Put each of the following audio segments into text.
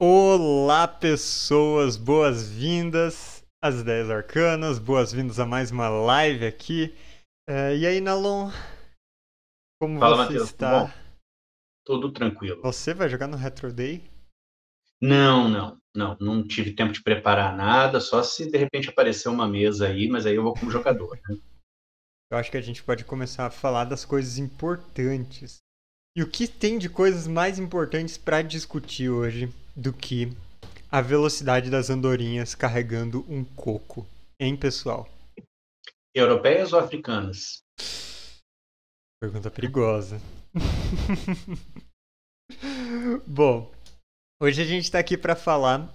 Olá, pessoas, boas-vindas às Ideias Arcanas, boas-vindas a mais uma live aqui. É, e aí, Nalon, como Fala, você está? bom? Tudo tranquilo. Você vai jogar no Retro Day? Não, não, não, não tive tempo de preparar nada, só se de repente aparecer uma mesa aí, mas aí eu vou como jogador, né? Eu acho que a gente pode começar a falar das coisas importantes. E o que tem de coisas mais importantes para discutir hoje do que a velocidade das andorinhas carregando um coco, hein, pessoal? Europeias ou africanas? Pergunta perigosa. Bom, hoje a gente está aqui para falar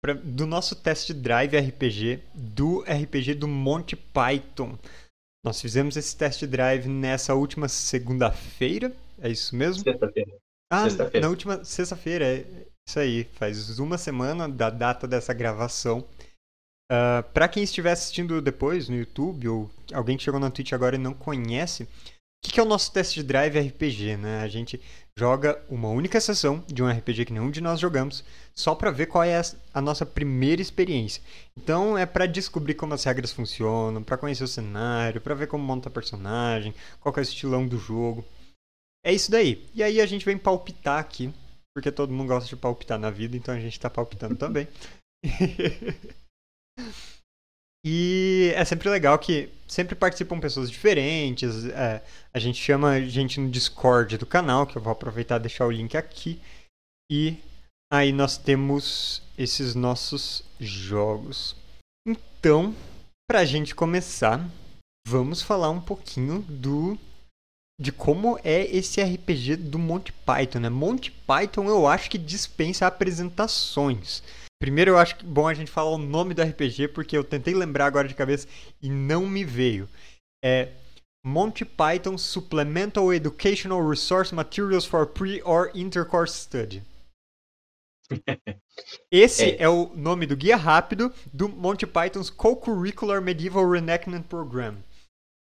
pra- do nosso test drive RPG, do RPG do Monty Python. Nós fizemos esse test drive nessa última segunda-feira, é isso mesmo? Sexta-feira. Ah, Sexta-feira. na última sexta-feira, é isso aí, faz uma semana da data dessa gravação. Ah, Pra quem estiver assistindo depois no YouTube, ou alguém que chegou na Twitch agora e não conhece, o que que é o nosso test drive RPG, né? A gente joga uma única sessão de um RPG que nenhum de nós jogamos, só pra ver qual é a- nossa primeira experiência. Então é pra descobrir como as regras funcionam, pra conhecer o cenário, pra ver como monta personagem, qual é o estilão do jogo. É isso daí. E aí a gente vem palpitar aqui, porque todo mundo gosta de palpitar na vida, então a gente tá palpitando também. E é sempre legal que sempre participam pessoas diferentes. é, a gente chama gente no Discord do canal, que eu vou aproveitar e deixar o link aqui. E aí nós temos esses nossos jogos. Então, pra gente começar, vamos falar um pouquinho do de como é esse RPG do Monty Python, né? Monty Python eu acho que dispensa apresentações. Primeiro eu acho que bom a gente falar o nome do RPG porque eu tentei lembrar agora de cabeça e não me veio. É Monty Python Supplemental Educational Resource Materials for Pre or Intercourse Study. Esse é. É. o nome do guia rápido do Monty Python's Co-Curricular Medieval Reenactment Program.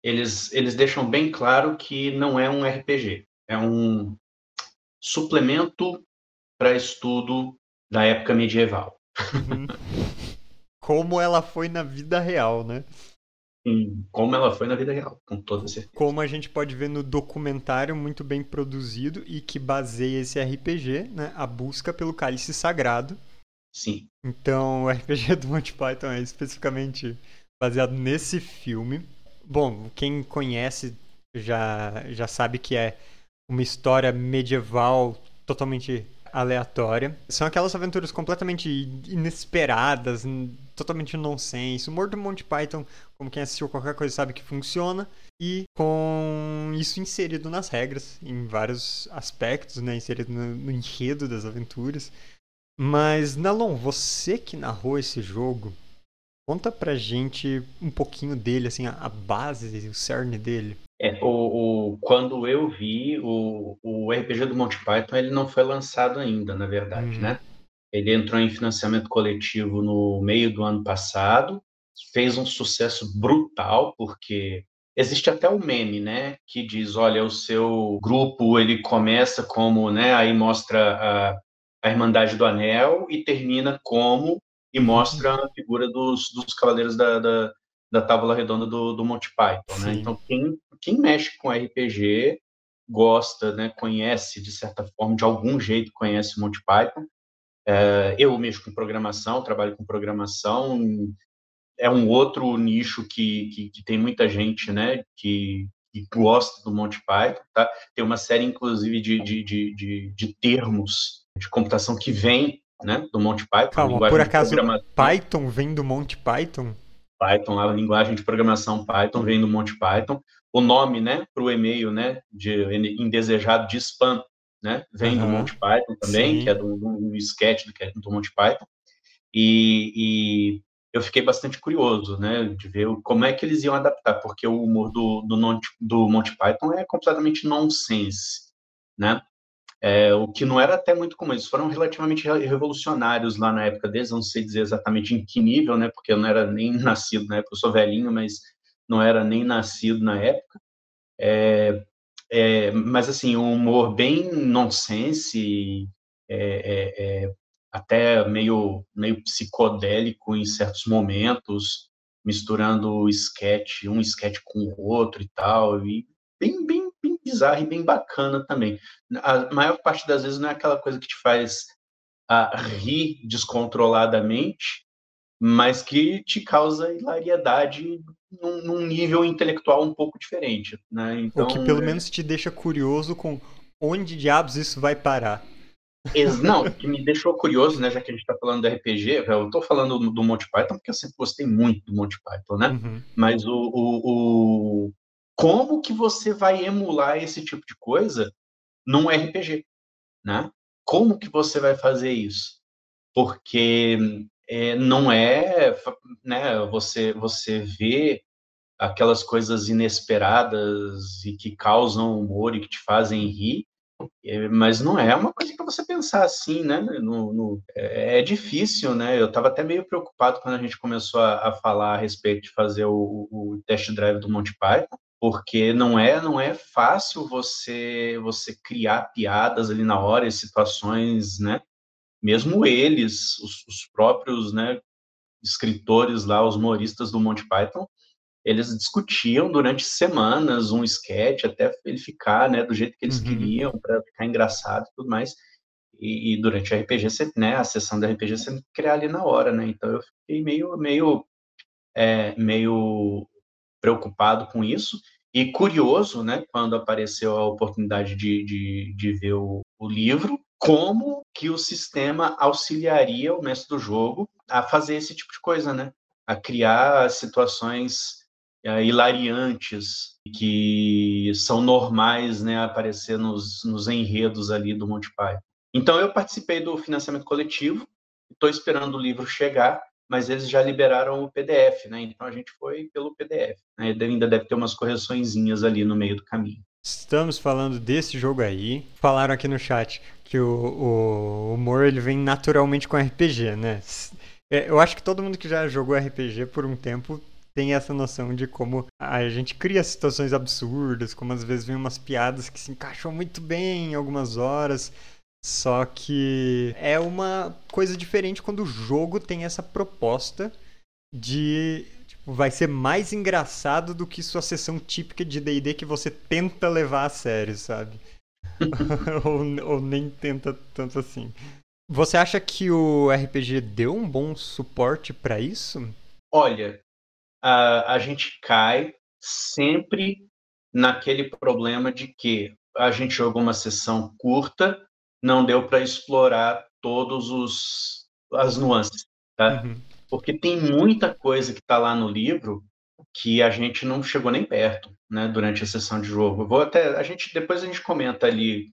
Eles, eles deixam bem claro que não é um RPG, é um suplemento para estudo da época medieval. Uhum. Como ela foi na vida real, né? Em Como ela foi na vida real, com toda certeza. Como a gente pode ver no documentário muito bem produzido e que baseia esse RPG, né? A busca pelo cálice sagrado. Sim. Então, o RPG do Monty Python é especificamente baseado nesse filme. Bom, quem conhece já, já sabe que é uma história medieval totalmente aleatória. São aquelas aventuras completamente inesperadas, totalmente nonsense. O humor do Monty Python, como quem assistiu qualquer coisa sabe que funciona. E com isso inserido nas regras, em vários aspectos, né? Inserido no, no enredo das aventuras. Mas, Nalon, você que narrou esse jogo, conta pra gente um pouquinho dele, assim, a, a base, o cerne dele. É, o, o- quando eu vi o, o RPG do Monty Python, ele não foi lançado ainda, na verdade, Uhum. né? Ele entrou em financiamento coletivo no meio do ano passado, fez um sucesso brutal, porque existe até o meme, né, que diz, olha, o seu grupo, ele começa como, né, aí mostra a, a Irmandade do Anel e termina como, e mostra a figura dos, dos Cavaleiros da, da, da Távola Redonda do, do Monty Python, né? Então, quem, quem mexe com RPG gosta, né, conhece de certa forma, de algum jeito conhece o Monty Python. É, eu mexo com programação, trabalho com programação, é um outro nicho que, que, que tem muita gente, né, que, que gosta do Monty Python, tá? Tem uma série, inclusive, de, de, de, de, de termos de computação que vem, né, do Monty Python. Calma, por acaso. Python vem do Monty Python? Python, a linguagem de programação Python vem do Monty Python. O nome, né, para o e-mail, né, de indesejado de spam, né, vem do Aham. Monty Python também, Sim. que é do, do, do sketch do, é do Monty Python. E, e eu fiquei bastante curioso, né, de ver como é que eles iam adaptar, porque o humor do, do, Monty, do Monty Python é completamente nonsense, né? É, o que não era até muito comum. Eles foram relativamente re- revolucionários lá na época deles, não sei dizer exatamente em que nível, né? Porque eu não era nem nascido na época, eu sou velhinho, mas não era nem nascido na época. É, é, mas, assim, um humor bem nonsense, é, é, é, até meio, meio psicodélico em certos momentos, misturando sketch, um sketch com o outro e tal, e bem, bem, bem bizarro e bem bacana também. A maior parte das vezes não é aquela coisa que te faz a rir descontroladamente, mas que te causa hilariedade num, num, nível intelectual um pouco diferente, né? Então, Ou que pelo é... menos te deixa curioso com onde diabos isso vai parar. Não, o que me deixou curioso, né, já que a gente está falando do RPG, eu estou falando do, do Monty Python porque eu sempre gostei muito do Monty Python, né? Uhum. Mas o, o, o, como que você vai emular esse tipo de coisa num RPG, né? Como que você vai fazer isso? Porque é, não é, né? Você você vê aquelas coisas inesperadas e que causam humor e que te fazem rir é, mas não é uma coisa para você pensar assim, né? No, no, é, é, difícil, né? Eu estava até meio preocupado quando a gente começou a, a falar a respeito de fazer o, o, test drive do Monty Python, porque não é não é fácil você você criar piadas ali na hora, situações, né? Mesmo eles, os, os próprios, né? Escritores lá, os humoristas do Monty Python, eles discutiam durante semanas um sketch até ele ficar, né, do jeito que eles uhum. queriam, para ficar engraçado e tudo mais. E, e, durante a RPG, você, né, a sessão da RPG você criar ali na hora, né? Então eu fiquei meio, meio, é, meio preocupado com isso e curioso, né, quando apareceu a oportunidade de, de, de ver o, o livro, como que o sistema auxiliaria o mestre do jogo a fazer esse tipo de coisa, né? A criar situações é, hilariantes que são normais né, aparecer nos, nos enredos ali do Monty Python. Então eu participei do financiamento coletivo, estou esperando o livro chegar, mas eles já liberaram o PDF, né? Então a gente foi pelo PDF. Né? Ainda deve ter umas correçõezinhas ali no meio do caminho. Estamos falando desse jogo aí. Falaram aqui no chat que o, o humor ele vem naturalmente com RPG, né? É, eu acho que todo mundo que já jogou RPG por um tempo tem essa noção de como a gente cria situações absurdas, como às vezes vem umas piadas que se encaixam muito bem em algumas horas. Só que é uma coisa diferente quando o jogo tem essa proposta de tipo, vai ser mais engraçado do que sua sessão típica de D&D que você tenta levar a sério, sabe? ou, ou nem tenta tanto assim. Você acha que o RPG deu um bom suporte para isso? Olha, a, a gente cai sempre naquele problema de que a gente jogou uma sessão curta, não deu para explorar todos os as nuances, tá? Uhum. Porque tem muita coisa que está lá no livro que a gente não chegou nem perto, né? Durante a sessão de jogo. vou até a gente depois a gente comenta ali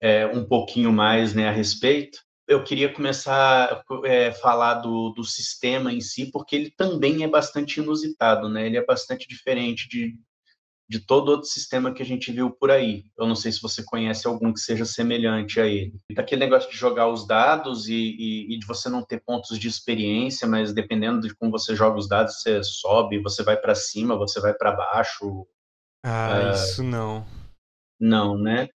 é, um pouquinho mais, né, a respeito eu queria começar a é, falar do, do sistema em si, porque ele também é bastante inusitado, né? Ele é bastante diferente de, de todo outro sistema que a gente viu por aí. Eu não sei se você conhece algum que seja semelhante a ele. Aquele negócio de jogar os dados e, e, e de você não ter pontos de experiência, mas dependendo de como você joga os dados, você sobe, você vai para cima, você vai para baixo. Ah, uh, isso não. Não, né?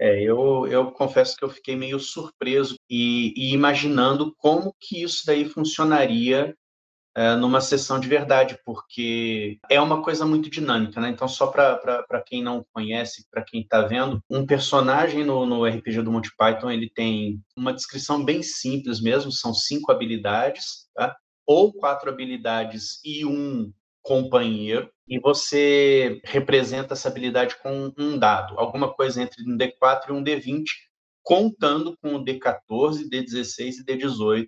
É, eu, eu confesso que eu fiquei meio surpreso e, e imaginando como que isso daí funcionaria é, numa sessão de verdade, porque é uma coisa muito dinâmica, né? Então, só para quem não conhece, para quem está vendo, um personagem no, no RPG do Monty Python ele tem uma descrição bem simples mesmo, são cinco habilidades, tá? ou quatro habilidades e um companheiro e você representa essa habilidade com um dado, alguma coisa entre um D4 e um D20, contando com o D14, D16 e D18,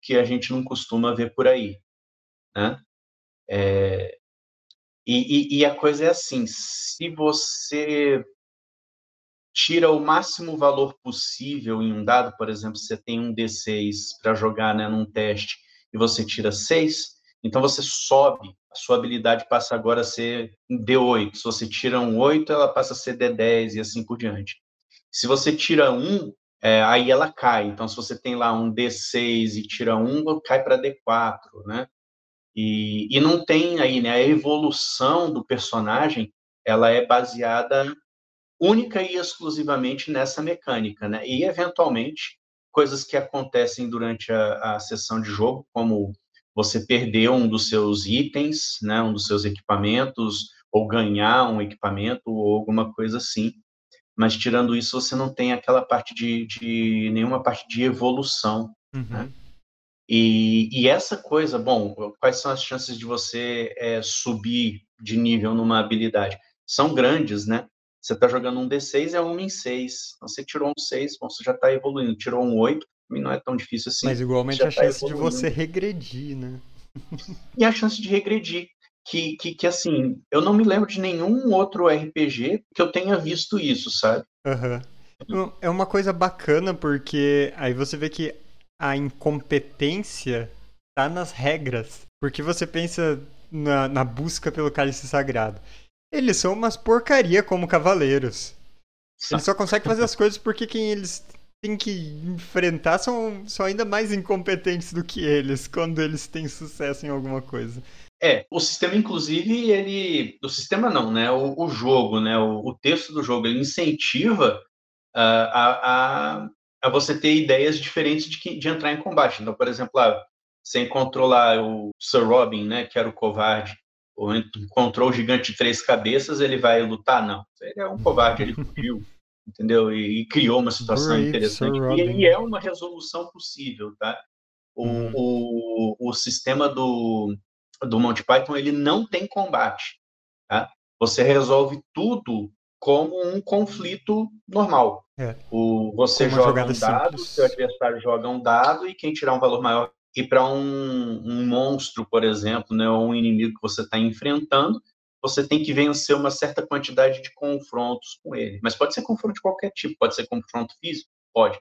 que a gente não costuma ver por aí. Né? É, e, e, e, a coisa é assim: se você tira o máximo valor possível em um dado, por exemplo, você tem um D6 para jogar né, num teste e você tira 6, então você sobe, a sua habilidade passa agora a ser D8. Se você tira um 8, ela passa a ser D10 e assim por diante. Se você tira um, é, aí ela cai. Então, se você tem lá um D6 e tira um, cai para D4, né? E, e não tem aí, né? A evolução do personagem, ela é baseada única e exclusivamente nessa mecânica, né? E eventualmente coisas que acontecem durante a, a sessão de jogo, como você perder um dos seus itens, né, um dos seus equipamentos, ou ganhar um equipamento, ou alguma coisa assim. Mas tirando isso, você não tem aquela parte de, de nenhuma parte de evolução. Uhum. Né? E, e, essa coisa, bom, quais são as chances de você é, subir de nível numa habilidade? São grandes, né? Você está jogando um D6, é um em 6. Então, você tirou um 6, bom, você já está evoluindo. Tirou um 8, não é tão difícil assim. Mas igualmente a tá chance de você regredir, né? e a chance de regredir. Que, que, que, assim, eu não me lembro de nenhum outro RPG que eu tenha visto isso, sabe? Uhum. É uma coisa bacana porque aí você vê que a incompetência tá nas regras. Porque você pensa na, na busca pelo cálice sagrado. Eles são umas porcaria como cavaleiros. Eles só conseguem fazer as coisas porque quem eles têm que enfrentar são, são ainda mais incompetentes do que eles quando eles têm sucesso em alguma coisa. É, o sistema, inclusive, ele. O sistema não, né? O, o jogo, né? O, o, texto do jogo, ele incentiva uh, a, a, a você ter ideias diferentes de, de entrar em combate. Então, por exemplo, ah, você encontrou lá o Sir Robin, né? Que era o covarde ou encontrou o gigante de três cabeças, ele vai lutar? Não. Ele é um covarde, ele fugiu, entendeu? E, e, criou uma situação Great, interessante. E, e, é uma resolução possível, tá? O, hum. o, o sistema do, do Monty Python, ele não tem combate, tá? Você resolve tudo como um conflito normal. É. O, você joga um dado, simples. seu adversário joga um dado e quem tirar um valor maior e para um, um, monstro, por exemplo, né, ou um inimigo que você está enfrentando, você tem que vencer uma certa quantidade de confrontos com ele. Mas pode ser confronto de qualquer tipo, pode ser confronto físico, pode,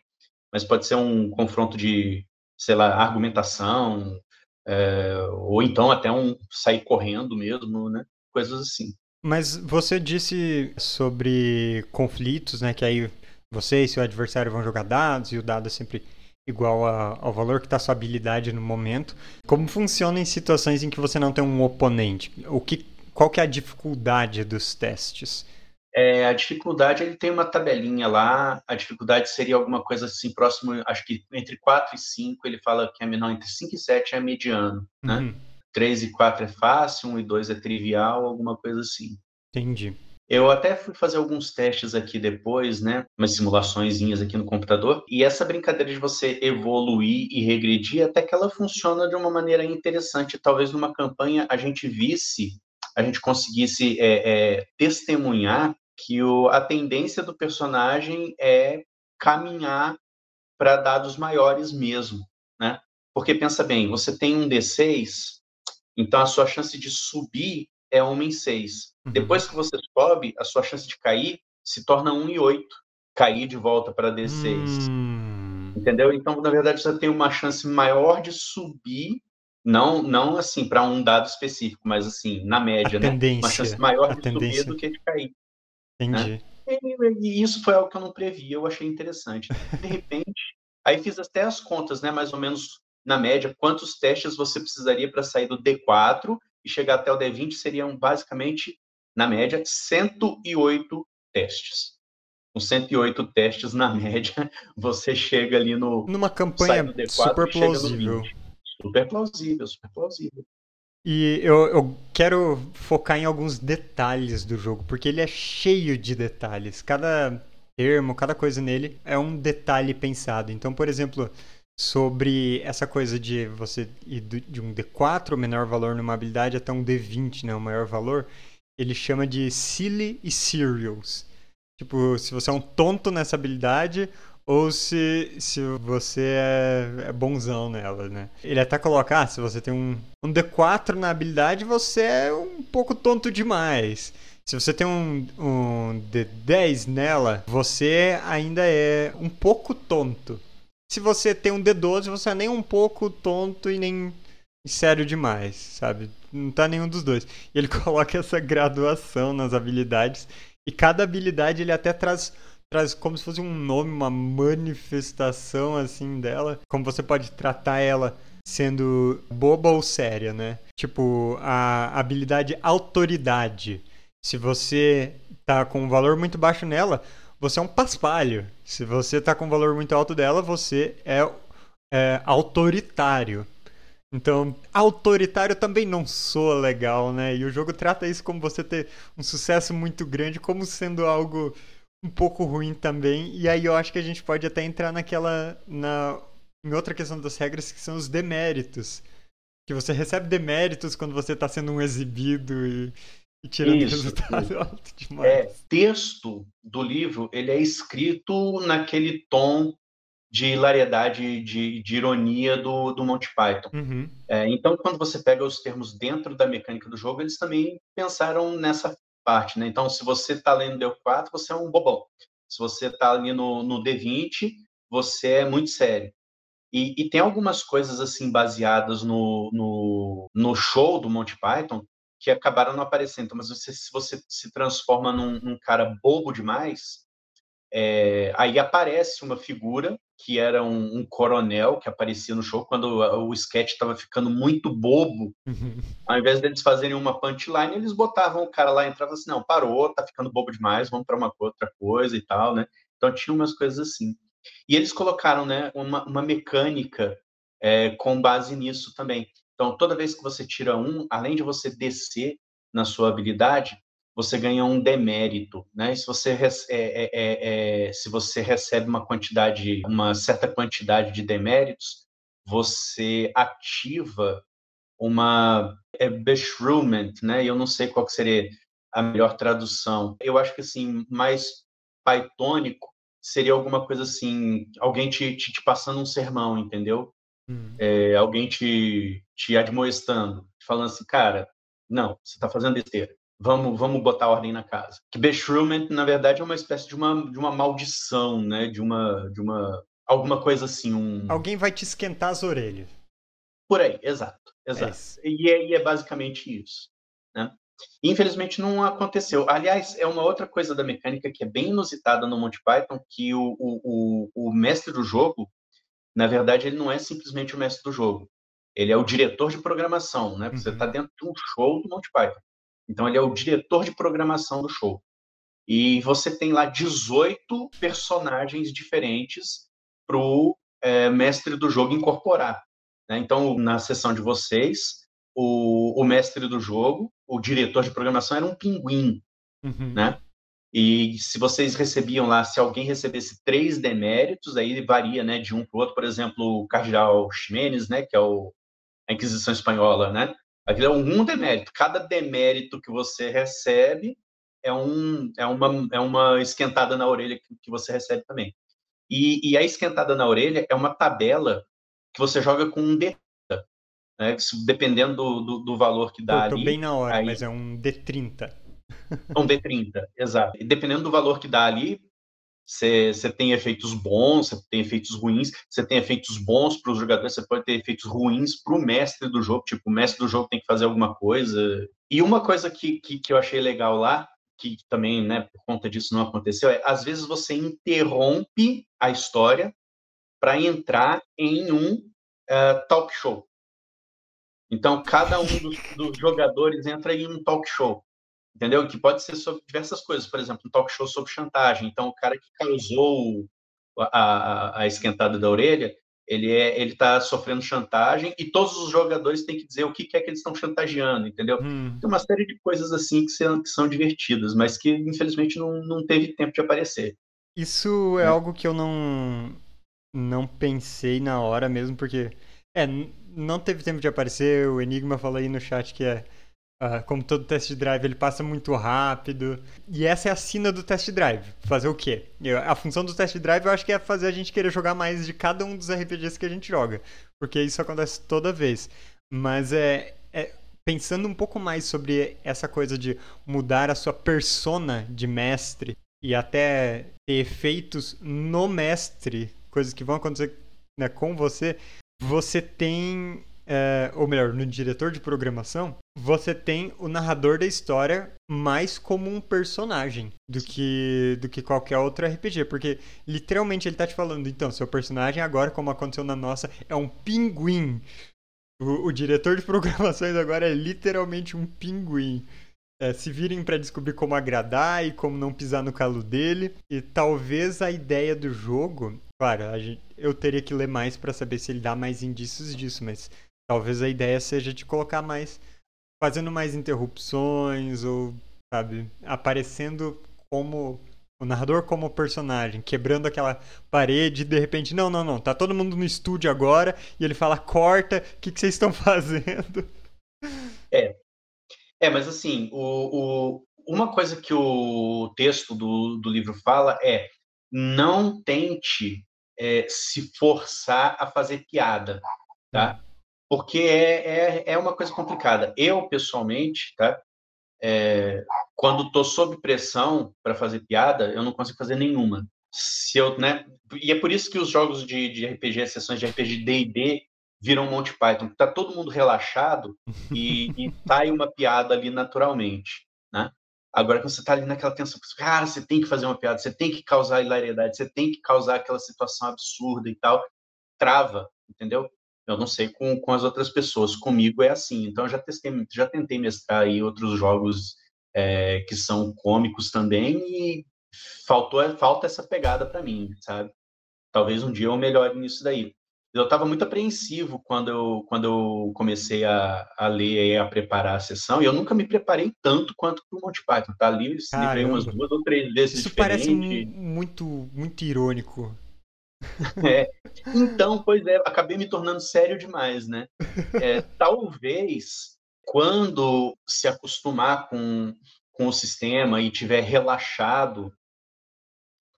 mas pode ser um confronto de, sei lá, argumentação, é, ou então até um sair correndo mesmo, né, coisas assim. Mas você disse sobre conflitos, né, que aí você e seu adversário vão jogar dados e o dado é sempre igual a, ao valor que está sua habilidade no momento. Como funciona em situações em que você não tem um oponente? O que, qual que é a dificuldade dos testes? É, a dificuldade, ele tem uma tabelinha lá, a dificuldade seria alguma coisa assim, próximo, acho que entre 4 e 5, ele fala que é menor, entre 5 e 7 é mediano, né? Uhum. 3 e 4 é fácil, 1 e 2 é trivial, alguma coisa assim. Entendi. Eu até fui fazer alguns testes aqui depois, né? Umas simulações aqui no computador. E essa brincadeira de você evoluir e regredir, até que ela funciona de uma maneira interessante. Talvez numa campanha a gente visse, a gente conseguisse é, é, testemunhar que o, a tendência do personagem é caminhar para dados maiores mesmo, né? Porque pensa bem, você tem um D6, então a sua chance de subir é 1 em 6. Uhum. Depois que você sobe, a sua chance de cair se torna 1 em 8. Cair de volta para D6. Hum. Entendeu? Então, na verdade, você tem uma chance maior de subir, não, não assim, para um dado específico, mas assim, na média, né? Uma chance maior de tendência. subir do que de cair. Entendi. Né? E, e isso foi algo que eu não previa, eu achei interessante. De repente, aí fiz até as contas, né? Mais ou menos na média, quantos testes você precisaria para sair do D4 e chegar até o D20 seriam basicamente, na média, 108 testes. Com 108 testes na média, você chega ali no. Numa campanha D4, super plausível. Super plausível, super plausível. E eu, eu, quero focar em alguns detalhes do jogo, porque ele é cheio de detalhes. Cada termo, cada coisa nele é um detalhe pensado. Então, por exemplo, sobre essa coisa de você ir de um D4, o menor valor numa habilidade, até um D20, né, o maior valor, ele chama de silly e serials. Tipo, se você é um tonto nessa habilidade ou se, se você é, é bonzão nela, né? Ele até coloca, ah, se você tem um, um D4 na habilidade, você é um pouco tonto demais. Se você tem um, um D10 nela, você ainda é um pouco tonto se você tem um D12, você é nem um pouco tonto e nem sério demais, sabe? Não tá nenhum dos dois. E ele coloca essa graduação nas habilidades e cada habilidade ele até traz traz como se fosse um nome, uma manifestação assim dela, como você pode tratar ela sendo boba ou séria, né? Tipo, a habilidade autoridade. Se você tá com um valor muito baixo nela, você é um paspalho. Se você tá com um valor muito alto dela, você é, é autoritário. Então, autoritário também não soa legal, né? E o jogo trata isso como você ter um sucesso muito grande, como sendo algo um pouco ruim também. E aí eu acho que a gente pode até entrar naquela. Na, em outra questão das regras que são os deméritos. Que você recebe deméritos quando você está sendo um exibido e, e tirando isso, resultado alto demais. É, texto do livro ele é escrito naquele tom de hilariedade, de, de ironia do, do Monty Python. Uhum. É, então, quando você pega os termos dentro da mecânica do jogo, eles também pensaram nessa parte. Né? Então, se você está lendo D4, você é um bobão. Se você está ali no, no D20, você é muito sério. E, e, tem algumas coisas assim baseadas no, no, no, show do Monty Python que acabaram não aparecendo. Mas você, se você se transforma num, num cara bobo demais, é, aí aparece uma figura que era um, um, coronel que aparecia no show quando o, o sketch estava ficando muito bobo. Uhum. Ao invés deles fazerem uma punchline, eles botavam o cara lá e entrava assim: não, parou, tá ficando bobo demais, vamos para uma outra coisa e tal, né? Então tinha umas coisas assim. E eles colocaram né, uma, uma mecânica é, com base nisso também. Então, toda vez que você tira um, além de você descer na sua habilidade, você ganha um demérito, né? se você, é, é, é, é, se você recebe uma quantidade, uma certa quantidade de deméritos, você ativa uma é, beshrew-ment, né? Eu não sei qual seria a melhor tradução. Eu acho que assim mais pythonico seria alguma coisa assim, alguém te, te, te passando um sermão, entendeu? Hum. É, alguém te, te admoestando, falando assim, cara, não, você está fazendo besteira vamos, vamos botar ordem na casa. Que Beshrument, na verdade, é uma espécie de uma, de uma maldição, né? De uma, de uma alguma coisa assim. Um... Alguém vai te esquentar as orelhas. Por aí, exato, exato. É e, é, e, é, basicamente isso, né? Infelizmente não aconteceu. Aliás, é uma outra coisa da mecânica que é bem inusitada no Monty Python, que o, o, o, o mestre do jogo, na verdade, ele não é simplesmente o mestre do jogo. Ele é o diretor de programação, né? Você está uhum. dentro de um show do Monty Python. Então, ele é o diretor de programação do show. E você tem lá 18 personagens diferentes para o é, mestre do jogo incorporar. Né? Então, na sessão de vocês, o, o, mestre do jogo, o diretor de programação, era um pinguim. Uhum. Né? E se vocês recebiam lá, se alguém recebesse três deméritos, aí varia né, de um para o outro. Por exemplo, o Cardeal Ximenes, né, que é o, a Inquisição Espanhola, né? Aquilo é um demérito. Cada demérito que você recebe é, um, é, uma, é uma esquentada na orelha que, que você recebe também. E, e, a esquentada na orelha é uma tabela que você joga com um D. Né? Dependendo do, do, do, valor que dá Pô, tô ali. bem na hora, aí... mas é um D30. Um D30, exato. E dependendo do valor que dá ali, você tem efeitos bons, você tem efeitos ruins, você tem efeitos bons para os jogadores, você pode ter efeitos ruins para o mestre do jogo, tipo, o mestre do jogo tem que fazer alguma coisa. E uma coisa que, que, que eu achei legal lá, que também, né, por conta disso não aconteceu, é às vezes você interrompe a história para entrar em um uh, talk show. Então, cada um dos, dos jogadores entra em um talk show entendeu? Que pode ser sobre diversas coisas, por exemplo, um talk show sobre chantagem. Então, o cara que causou a, a, a esquentada da orelha, ele é, ele está sofrendo chantagem e todos os jogadores têm que dizer o que, que é que eles estão chantageando, entendeu? Hum. Tem uma série de coisas assim que são, que são divertidas, mas que infelizmente não, não teve tempo de aparecer. Isso é, é algo que eu não não pensei na hora mesmo, porque é, não teve tempo de aparecer. O Enigma falou aí no chat que é Uh, como todo test drive, ele passa muito rápido. E essa é a sina do test drive. Fazer o quê? Eu, a função do test drive eu acho que é fazer a gente querer jogar mais de cada um dos RPGs que a gente joga. Porque isso acontece toda vez. Mas é, é pensando um pouco mais sobre essa coisa de mudar a sua persona de mestre e até ter efeitos no mestre, coisas que vão acontecer né, com você, você tem é, ou melhor, no diretor de programação, você tem o narrador da história mais como um personagem do que, do que qualquer outro RPG, porque literalmente ele tá te falando, então, seu personagem agora, como aconteceu na nossa, é um pinguim. O, o diretor de programações agora é literalmente um pinguim. é, se virem para descobrir como agradar e como não pisar no calo dele. E talvez a ideia do jogo, claro, gente, eu teria que ler mais para saber se ele dá mais indícios disso, mas talvez a ideia seja de colocar mais, fazendo mais interrupções ou, sabe, aparecendo como o narrador como personagem, quebrando aquela parede e de repente, não, não, não, tá todo mundo no estúdio agora e ele fala, corta, o que, que vocês estão fazendo? É, é, mas assim, o, o, uma coisa que o texto do, do livro fala é não tente é, se forçar a fazer piada, tá? Porque é, é, é uma coisa complicada. Eu, pessoalmente, tá? É, quando estou sob pressão para fazer piada, eu não consigo fazer nenhuma. Se eu, né? E é por isso que os jogos de, de RPG, as sessões de RPG D&D viram Monty Python. Tá todo mundo relaxado e, e sai uma piada ali naturalmente, né? Agora, quando você está ali naquela tensão, cara, você tem que fazer uma piada, você tem que causar hilariedade, você tem que causar aquela situação absurda e tal, trava, entendeu? Eu não sei com, com as outras pessoas, comigo é assim. Então, eu já, testei, já tentei mestrar aí outros jogos é, que são cômicos também e faltou falta essa pegada para mim, sabe? Talvez um dia eu melhore nisso daí eu estava muito apreensivo quando eu, quando eu comecei a, a ler e a preparar a sessão, e eu nunca me preparei tanto quanto para o Monty Python, tá? Li esse livro umas duas ou três vezes Isso parece muito, muito irônico. É. Então, pois é, acabei me tornando sério demais, né? É, talvez, quando se acostumar com, com o sistema e tiver relaxado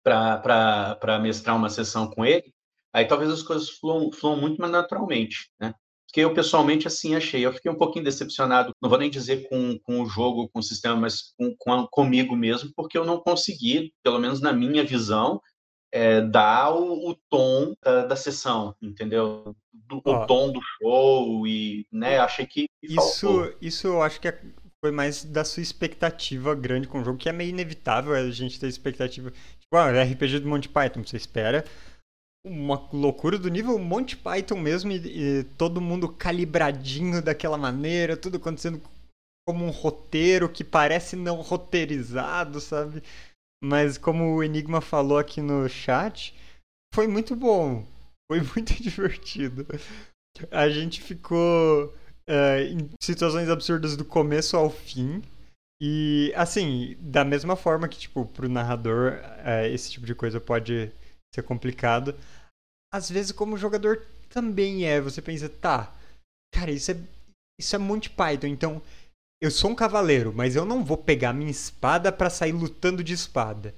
para mestrar uma sessão com ele, aí talvez as coisas fluam, fluam muito mais naturalmente, né? Porque eu, pessoalmente, assim achei. Eu fiquei um pouquinho decepcionado, não vou nem dizer com, com o jogo, com o sistema, mas com, com comigo mesmo, porque eu não consegui, pelo menos na minha visão, é, dar o, o tom da, da, sessão, entendeu? Do, o tom do show e, né, achei que, isso, isso eu acho que é, foi mais da sua expectativa grande com o jogo, que é meio inevitável a gente ter expectativa. Tipo, ah, RPG do Monty Python, você espera uma loucura do nível Monty Python mesmo e, e, todo mundo calibradinho daquela maneira, tudo acontecendo como um roteiro que parece não roteirizado, sabe? Mas como o Enigma falou aqui no chat, foi muito bom, foi muito divertido. A gente ficou é, em situações absurdas do começo ao fim. E, assim, da mesma forma que, tipo, pro narrador, é, esse tipo de coisa pode ser complicado. Às vezes, como jogador, também é. Você pensa, tá, cara, isso é, isso é Monty Python, então eu sou um cavaleiro, mas eu não vou pegar minha espada para sair lutando de espada.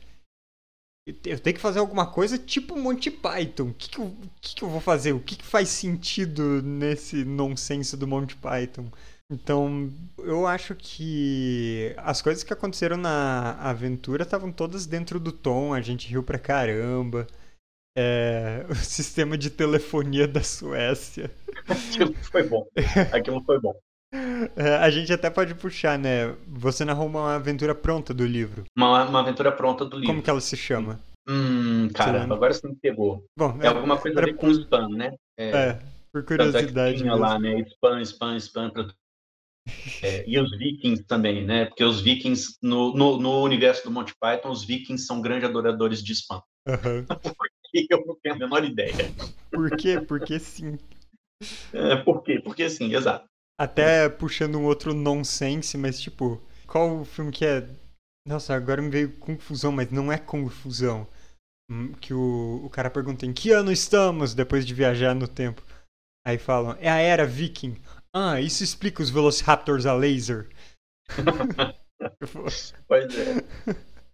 Eu tenho que fazer alguma coisa tipo Monty Python. O que, que, eu, que, que eu vou fazer? O que, que faz sentido nesse nonsense do Monty Python? Então, eu acho que as coisas que aconteceram na aventura estavam todas dentro do tom. A gente riu pra caramba é, o sistema de telefonia da Suécia. Aquilo foi bom. Aquilo foi bom. É, a gente até pode puxar, né? Você narrou uma aventura pronta do livro. Uma, uma aventura pronta do livro. Como que ela se chama? Hum, caramba, agora você me pegou. Bom, é, é alguma coisa a ver com spam, né? É, é por curiosidade. É tinha lá, né? Spam, spam, spam. Pra... É, e os vikings também, né? Porque os vikings, no, no, no, universo do Monty Python, os vikings são grandes adoradores de spam. Uhum. eu não tenho a menor ideia. Por quê? Porque sim. É, por quê? Porque sim, exato. Até puxando um outro nonsense, mas tipo, qual o filme que é. Nossa, agora me veio confusão, mas não é confusão. Hum, que o, o cara pergunta em que ano estamos depois de viajar no tempo. Aí falam, é a era viking. Ah, isso explica os Velociraptors a laser. pois é.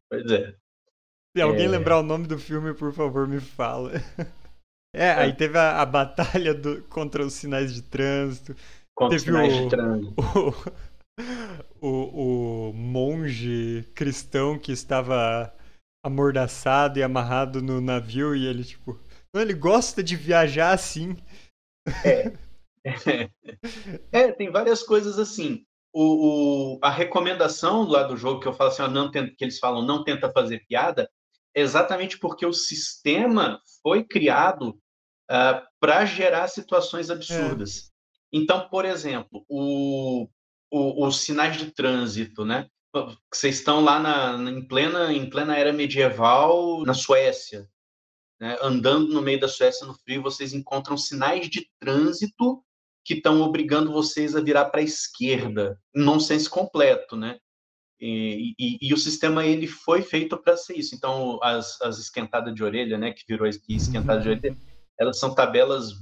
Pois é. Se alguém é... lembrar o nome do filme, por favor, me fala. É, aí teve a, a batalha do, contra os sinais de trânsito. Contra teve sinais o, de trânsito. O, o, o monge cristão que estava amordaçado e amarrado no navio e ele, tipo, ele gosta de viajar assim. É. É, é tem várias coisas assim. O, o, a recomendação lá do jogo que eu falo assim, ó, não tenta, que eles falam não tenta fazer piada, exatamente porque o sistema foi criado uh, ah, para gerar situações absurdas. Então, por exemplo, o, o, os sinais de trânsito, né? vocês estão lá na, em, plena, em plena era medieval na Suécia, né? andando no meio da Suécia no frio, vocês encontram sinais de trânsito que estão obrigando vocês a virar para a esquerda, nonsense completo, né? E, e, e, o sistema ele foi feito para ser isso. Então as, as esquentadas de orelha, né, que virou esquentada de orelha, elas são tabelas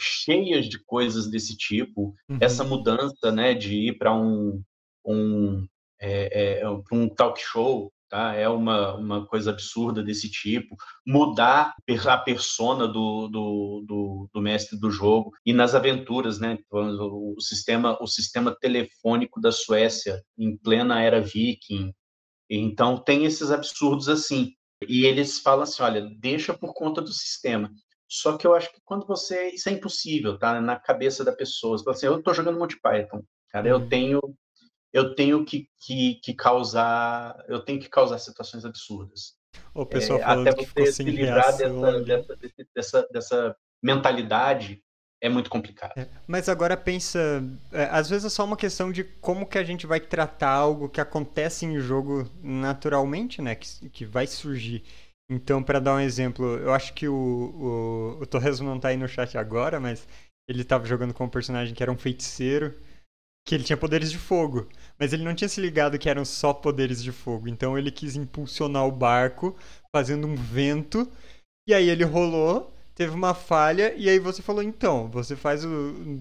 cheias de coisas desse tipo. Uhum. Essa mudança, né, de ir para um um, é, é, um talk show, tá? É uma, uma coisa absurda desse tipo. Mudar a persona do, do, do, do mestre do jogo e nas aventuras, né? O, o sistema, o sistema telefônico da Suécia em plena era viking. Então tem esses absurdos assim. E eles falam assim, olha, deixa por conta do sistema. Só que eu acho que quando você. Isso é impossível, tá? Na cabeça da pessoa. Você fala assim, eu estou jogando Monty Python. Cara, eu uhum. tenho eu tenho que, que, que causar, eu tenho que causar situações absurdas. O pessoal é, até você se livrar dessa, dessa, dessa, dessa, mentalidade é muito complicado. É, mas agora pensa, é, às vezes é só uma questão de como que a gente vai tratar algo que acontece em jogo naturalmente, né, que, que vai surgir. Então, para dar um exemplo, eu acho que o, o, o Torres não tá aí no chat agora, mas ele estava jogando com um personagem que era um feiticeiro que ele tinha poderes de fogo, mas ele não tinha se ligado que eram só poderes de fogo. Então ele quis impulsionar o barco fazendo um vento e aí ele rolou, teve uma falha e aí você falou então, você faz o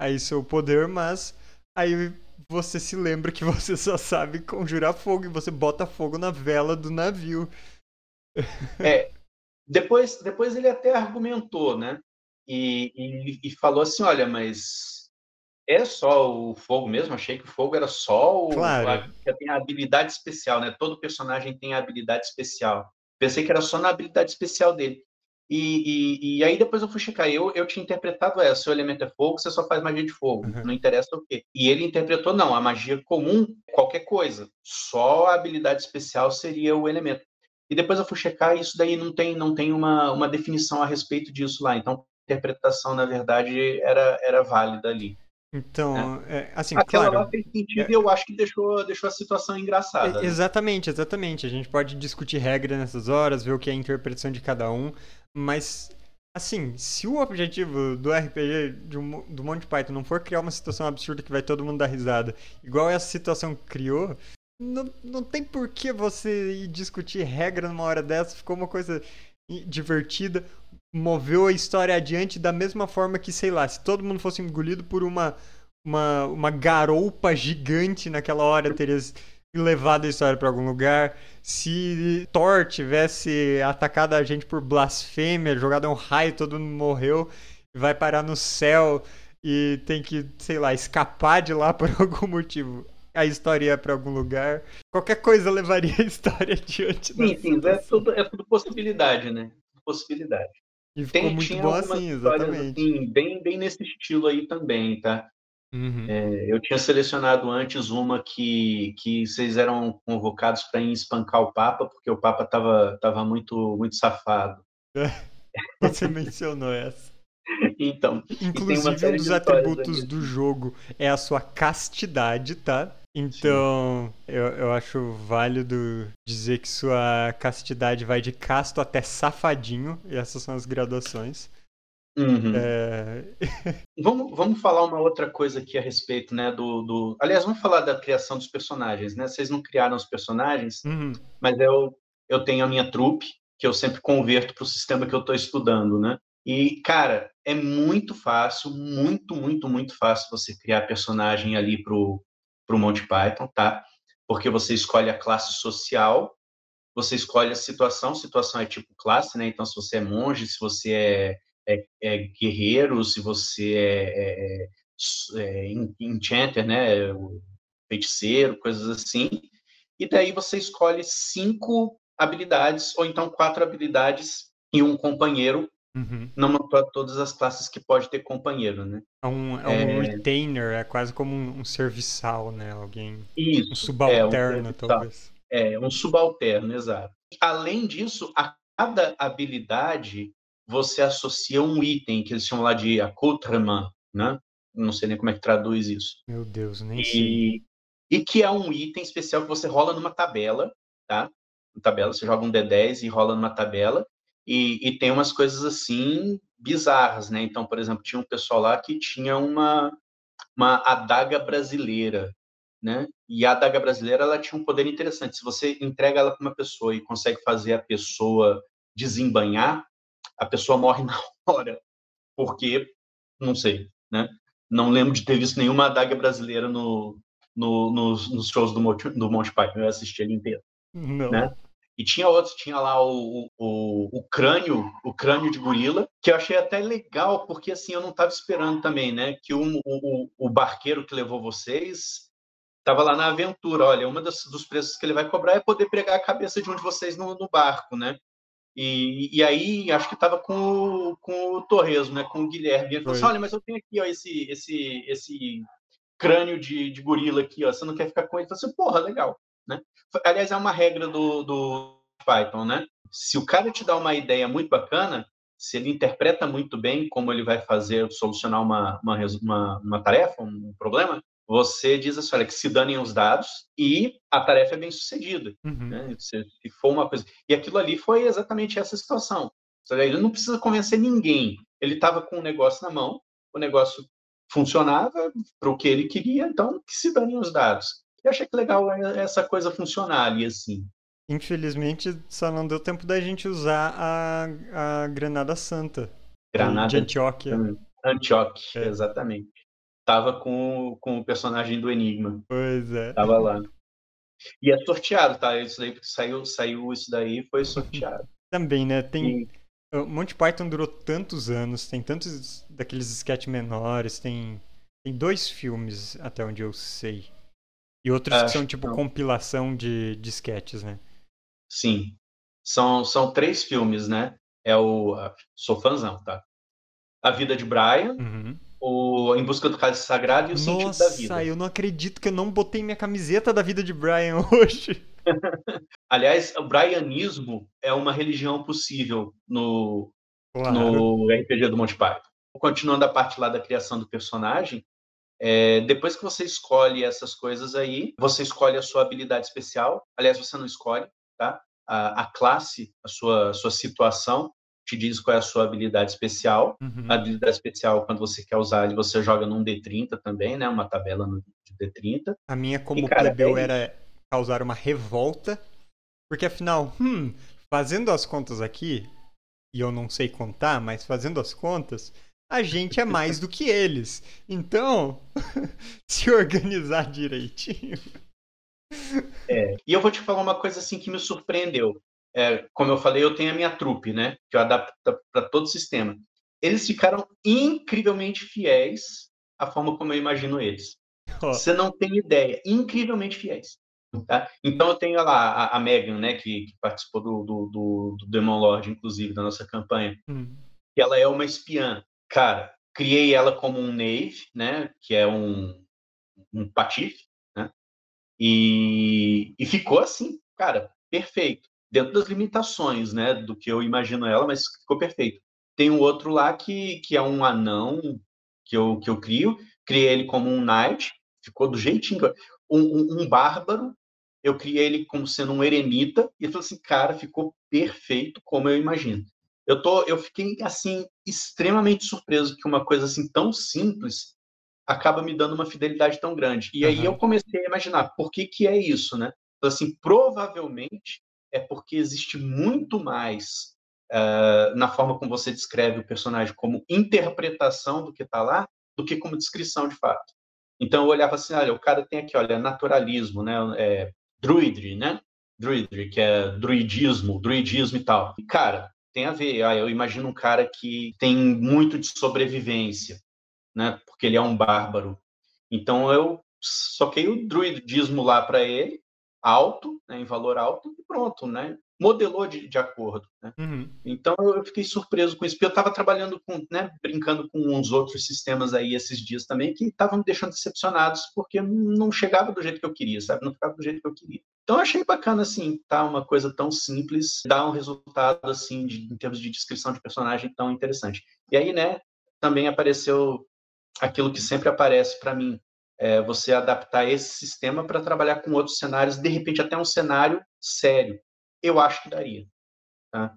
aí seu poder, mas aí você se lembra que você só sabe conjurar fogo e você bota fogo na vela do navio. É, depois, depois ele até argumentou, né? E, e, e falou assim, olha, mas é só o fogo mesmo? Achei que o fogo era só o. Claro. A, tem a habilidade especial, né? Todo personagem tem a habilidade especial. Pensei que era só na habilidade especial dele. E, e, e aí depois eu fui checar. Eu, eu tinha interpretado essa: seu elemento é fogo, você só faz magia de fogo. Uhum. Não interessa o quê. E ele interpretou: não, a magia comum, qualquer coisa. Só a habilidade especial seria o elemento. E depois eu fui checar e isso daí não tem, não tem uma, uma definição a respeito disso lá. Então, a interpretação, na verdade, era, era válida ali. Então, é. É, assim, Aquela claro, lá fez sentido é, e eu acho que deixou, deixou a situação engraçada. É, exatamente, exatamente. A gente pode discutir regra nessas horas, ver o que é a interpretação de cada um, mas, assim, se o objetivo do RPG um, do Monty Python não for criar uma situação absurda que vai todo mundo dar risada, igual essa situação criou, não, não tem por que você ir discutir regra numa hora dessa, ficou uma coisa divertida moveu a história adiante da mesma forma que, sei lá, se todo mundo fosse engolido por uma, uma, uma garoupa gigante naquela hora, teria levado a história para algum lugar. Se Thor tivesse atacado a gente por blasfêmia, jogado um raio, todo mundo morreu, vai parar no céu e tem que, sei lá, escapar de lá por algum motivo. A história ia para algum lugar. Qualquer coisa levaria a história adiante. Sim, sim, é tudo, é tudo possibilidade, né? Possibilidade. E ficou Tem, muito bom assim, exatamente. Assim, bem, bem nesse estilo aí também, tá? Uhum. É, eu tinha selecionado antes uma que, que vocês eram convocados para ir espancar o Papa, porque o Papa estava tava muito, muito safado. Você mencionou essa. Então, inclusive um dos atributos do jogo é a sua castidade, tá? Então, eu, eu acho válido dizer que sua castidade vai de casto até safadinho, e essas são as graduações. Uhum. É... vamos, vamos falar uma outra coisa aqui a respeito, né, do, do... Aliás, vamos falar da criação dos personagens, né? Vocês não criaram os personagens, uhum. mas eu, eu tenho a minha trupe, que eu sempre converto para o sistema que eu estou estudando, né? E, cara, é muito fácil, muito, muito, muito fácil você criar personagem ali pro, para o Monty Python, tá? Porque você escolhe a classe social, você escolhe a situação, situação é tipo classe, né? Então, se você é monge, se você é, é, é guerreiro, se você é, é, é enchanter, né? Feiticeiro, coisas assim. E daí você escolhe cinco habilidades, ou então quatro habilidades e um companheiro Uhum. Não para todas as classes que pode ter companheiro, né? É um, é um é... retainer, é quase como um, um serviçal, né? Alguém. Isso. Um subalterno, é, um talvez. É, um subalterno, exato. Além disso, a cada habilidade você associa um item que eles chamam lá de accoutrement, né? Não sei nem como é que traduz isso. Meu Deus, nem e, sei. e que é um item especial que você rola numa tabela, tá? Uma tabela, você joga um D10 e rola numa tabela, e, e, tem umas coisas assim bizarras, né? Então, por exemplo, tinha um pessoal lá que tinha uma, uma adaga brasileira, né? E a adaga brasileira ela tinha um poder interessante. Se você entrega ela para uma pessoa e consegue fazer a pessoa desembanhar, a pessoa morre na hora, porque não sei, né? Não lembro de ter visto nenhuma adaga brasileira no, no nos, nos, shows do, do Monty Python. Eu assisti ele inteiro, não. né? E tinha outros, tinha lá o, o, o, crânio, o crânio de gorila, que eu achei até legal, porque assim, eu não estava esperando também, né? Que o, o, o barqueiro que levou vocês estava lá na aventura. Olha, uma das, dos preços que ele vai cobrar é poder pregar a cabeça de um de vocês no, no barco, né? E, e aí, acho que estava com, com o Torresmo, né? Com o Guilherme. Ele falou assim, olha, mas eu tenho aqui ó, esse, esse, esse crânio de, de gorila aqui, ó. Você não quer ficar com ele? Eu falei assim, porra, legal. Né? Aliás, é uma regra do, do Python, né? Se o cara te dá uma ideia muito bacana, se ele interpreta muito bem como ele vai fazer, solucionar uma, uma, uma, uma tarefa, um problema, você diz assim, olha, que se danem os dados e a tarefa é bem sucedida. Uhum. Né? Se, se, for uma coisa... E aquilo ali foi exatamente essa situação. Ele não precisa convencer ninguém. Ele estava com o um negócio na mão, o negócio funcionava para o que ele queria, então que se danem os dados. Eu achei que legal essa coisa funcionar ali, assim. Infelizmente, só não deu tempo da gente usar a, a Granada Santa. Granada de Antioquia. Antioquia, é. exatamente. Tava com, com o personagem do Enigma. Pois é. Tava lá. E é sorteado, tá? Isso daí, saiu, saiu isso daí foi sorteado. Também, né? Tem. E... O Monty Python durou tantos anos, tem tantos daqueles sketches menores, tem, tem dois filmes, até onde eu sei. E outros Acho que são tipo compilação de, de sketches, né? Sim. São, são três filmes, né? É o. Sou fãzão, tá? A Vida de Brian, uhum. o Em Busca do Cálice Sagrado e o Nossa, Sentido da Vida. Nossa, eu não acredito que eu não botei minha camiseta da Vida de Brian hoje. Aliás, o Brianismo é uma religião possível no, claro. no RPG do Monty Python. Continuando a parte lá da criação do personagem, é, depois que você escolhe essas coisas aí, você escolhe a sua habilidade especial. Aliás, você não escolhe, tá? A, a classe, a sua, a sua situação te diz qual é a sua habilidade especial. Uhum. A habilidade especial, quando você quer usar, você joga num D30 também, né? Uma tabela no, de D30. A minha, como e, cara, plebeu, é era causar uma revolta, porque afinal, hum, fazendo as contas aqui, e eu não sei contar, mas fazendo as contas, a gente é mais do que eles. Então, se organizar direitinho. É, e eu vou te falar uma coisa assim que me surpreendeu. É, como eu falei, eu tenho a minha trupe, né? Que eu adapto para todo o sistema. Eles ficaram incrivelmente fiéis à forma como eu imagino eles. Oh. Você não tem ideia. Incrivelmente fiéis. Tá? Então eu tenho lá a, a Megan, né? Que, que participou do, do, do, Demon Lord, inclusive, da nossa campanha. Hum. Ela é uma espiã. Cara, criei ela como um Knave, né? Que é um, um patife, né? E, e ficou assim, cara, perfeito. Dentro das limitações, né? Do que eu imagino ela, mas ficou perfeito. Tem um outro lá que, que é um anão que eu, que eu crio. Criei ele como um Knight, ficou do jeitinho. Um, um, um bárbaro, eu criei ele como sendo um eremita, e eu falei assim, cara, ficou perfeito como eu imagino eu tô, eu fiquei assim extremamente surpreso que uma coisa assim tão simples acaba me dando uma fidelidade tão grande. E aí eu comecei a imaginar por que que é isso, né? Então, assim, provavelmente é porque existe muito mais uh, na forma como você descreve o personagem como interpretação do que está lá, do que como descrição de fato. Então eu olhava assim, olha, o cara tem aqui, olha, naturalismo, né? É, druidry, né? Druidry, que é druidismo, druidismo e tal. E, cara, tem a ver. Ah, eu imagino um cara que tem muito de sobrevivência, né? Porque ele é um bárbaro. Então eu soquei o druidismo lá para ele, alto, né, em valor alto, e pronto, né? Modelou de, de acordo. Né? Uhum. Então eu fiquei surpreso com isso, porque eu estava trabalhando com, né, brincando com uns outros sistemas aí esses dias também que estavam me deixando decepcionados porque não chegava do jeito que eu queria, sabe? Não ficava do jeito que eu queria. Então eu achei bacana assim, tá uma coisa tão simples, dar um resultado assim de, em termos de descrição de personagem tão interessante. E aí, né, também apareceu aquilo que sempre aparece para mim é, você adaptar esse sistema para trabalhar com outros cenários, de repente até um cenário sério. Eu acho que daria. Tá?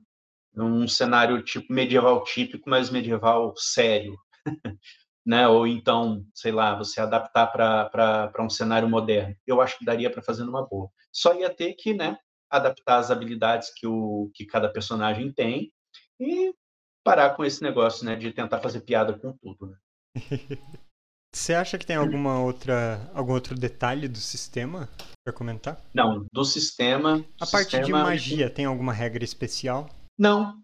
Um cenário tipo medieval típico, mas medieval sério. né? Ou então, sei lá, você adaptar para um cenário moderno. Eu acho que daria para fazer numa boa. Só ia ter que, né, adaptar as habilidades que, o, que cada personagem tem e parar com esse negócio, né, de tentar fazer piada com tudo, né? Você acha que tem alguma outra, algum outro detalhe do sistema para comentar? Não, do sistema. A parte de magia, tem alguma regra especial? Não.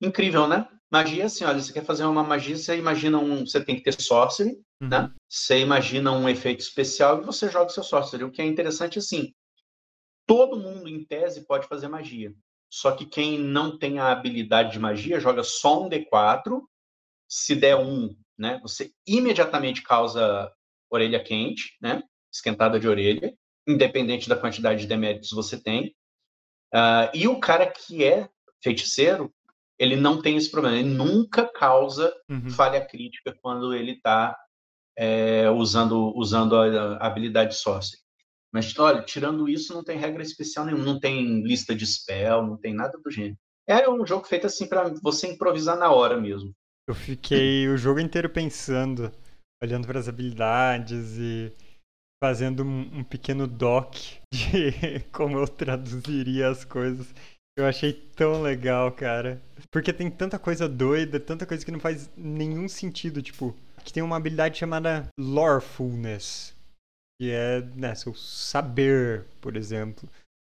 Incrível, né? Magia, assim, olha, você quer fazer uma magia, você imagina um. Você tem que ter sorcery, uhum. né? Você imagina um efeito especial e você joga o seu sorcery. O que é interessante, assim, todo mundo, em tese, pode fazer magia. Só que quem não tem a habilidade de magia joga só um D4. Se der um, né? Você imediatamente causa orelha quente, né? Esquentada de orelha, independente da quantidade de deméritos você tem. Uh, e o cara que é feiticeiro, ele não tem esse problema. Ele nunca causa uhum. falha crítica quando ele está é, usando, usando a, a habilidade sorcery. Mas, olha, tirando isso, não tem regra especial nenhuma, não tem lista de spell, não tem nada do gênero. É um jogo feito assim para você improvisar na hora mesmo. Eu fiquei o jogo inteiro pensando, olhando para as habilidades e fazendo um, um pequeno doc de como eu traduziria as coisas. Eu achei tão legal, cara. Porque tem tanta coisa doida, tanta coisa que não faz nenhum sentido. Tipo, que tem uma habilidade chamada Lorefulness. Que é, né, seu saber, por exemplo.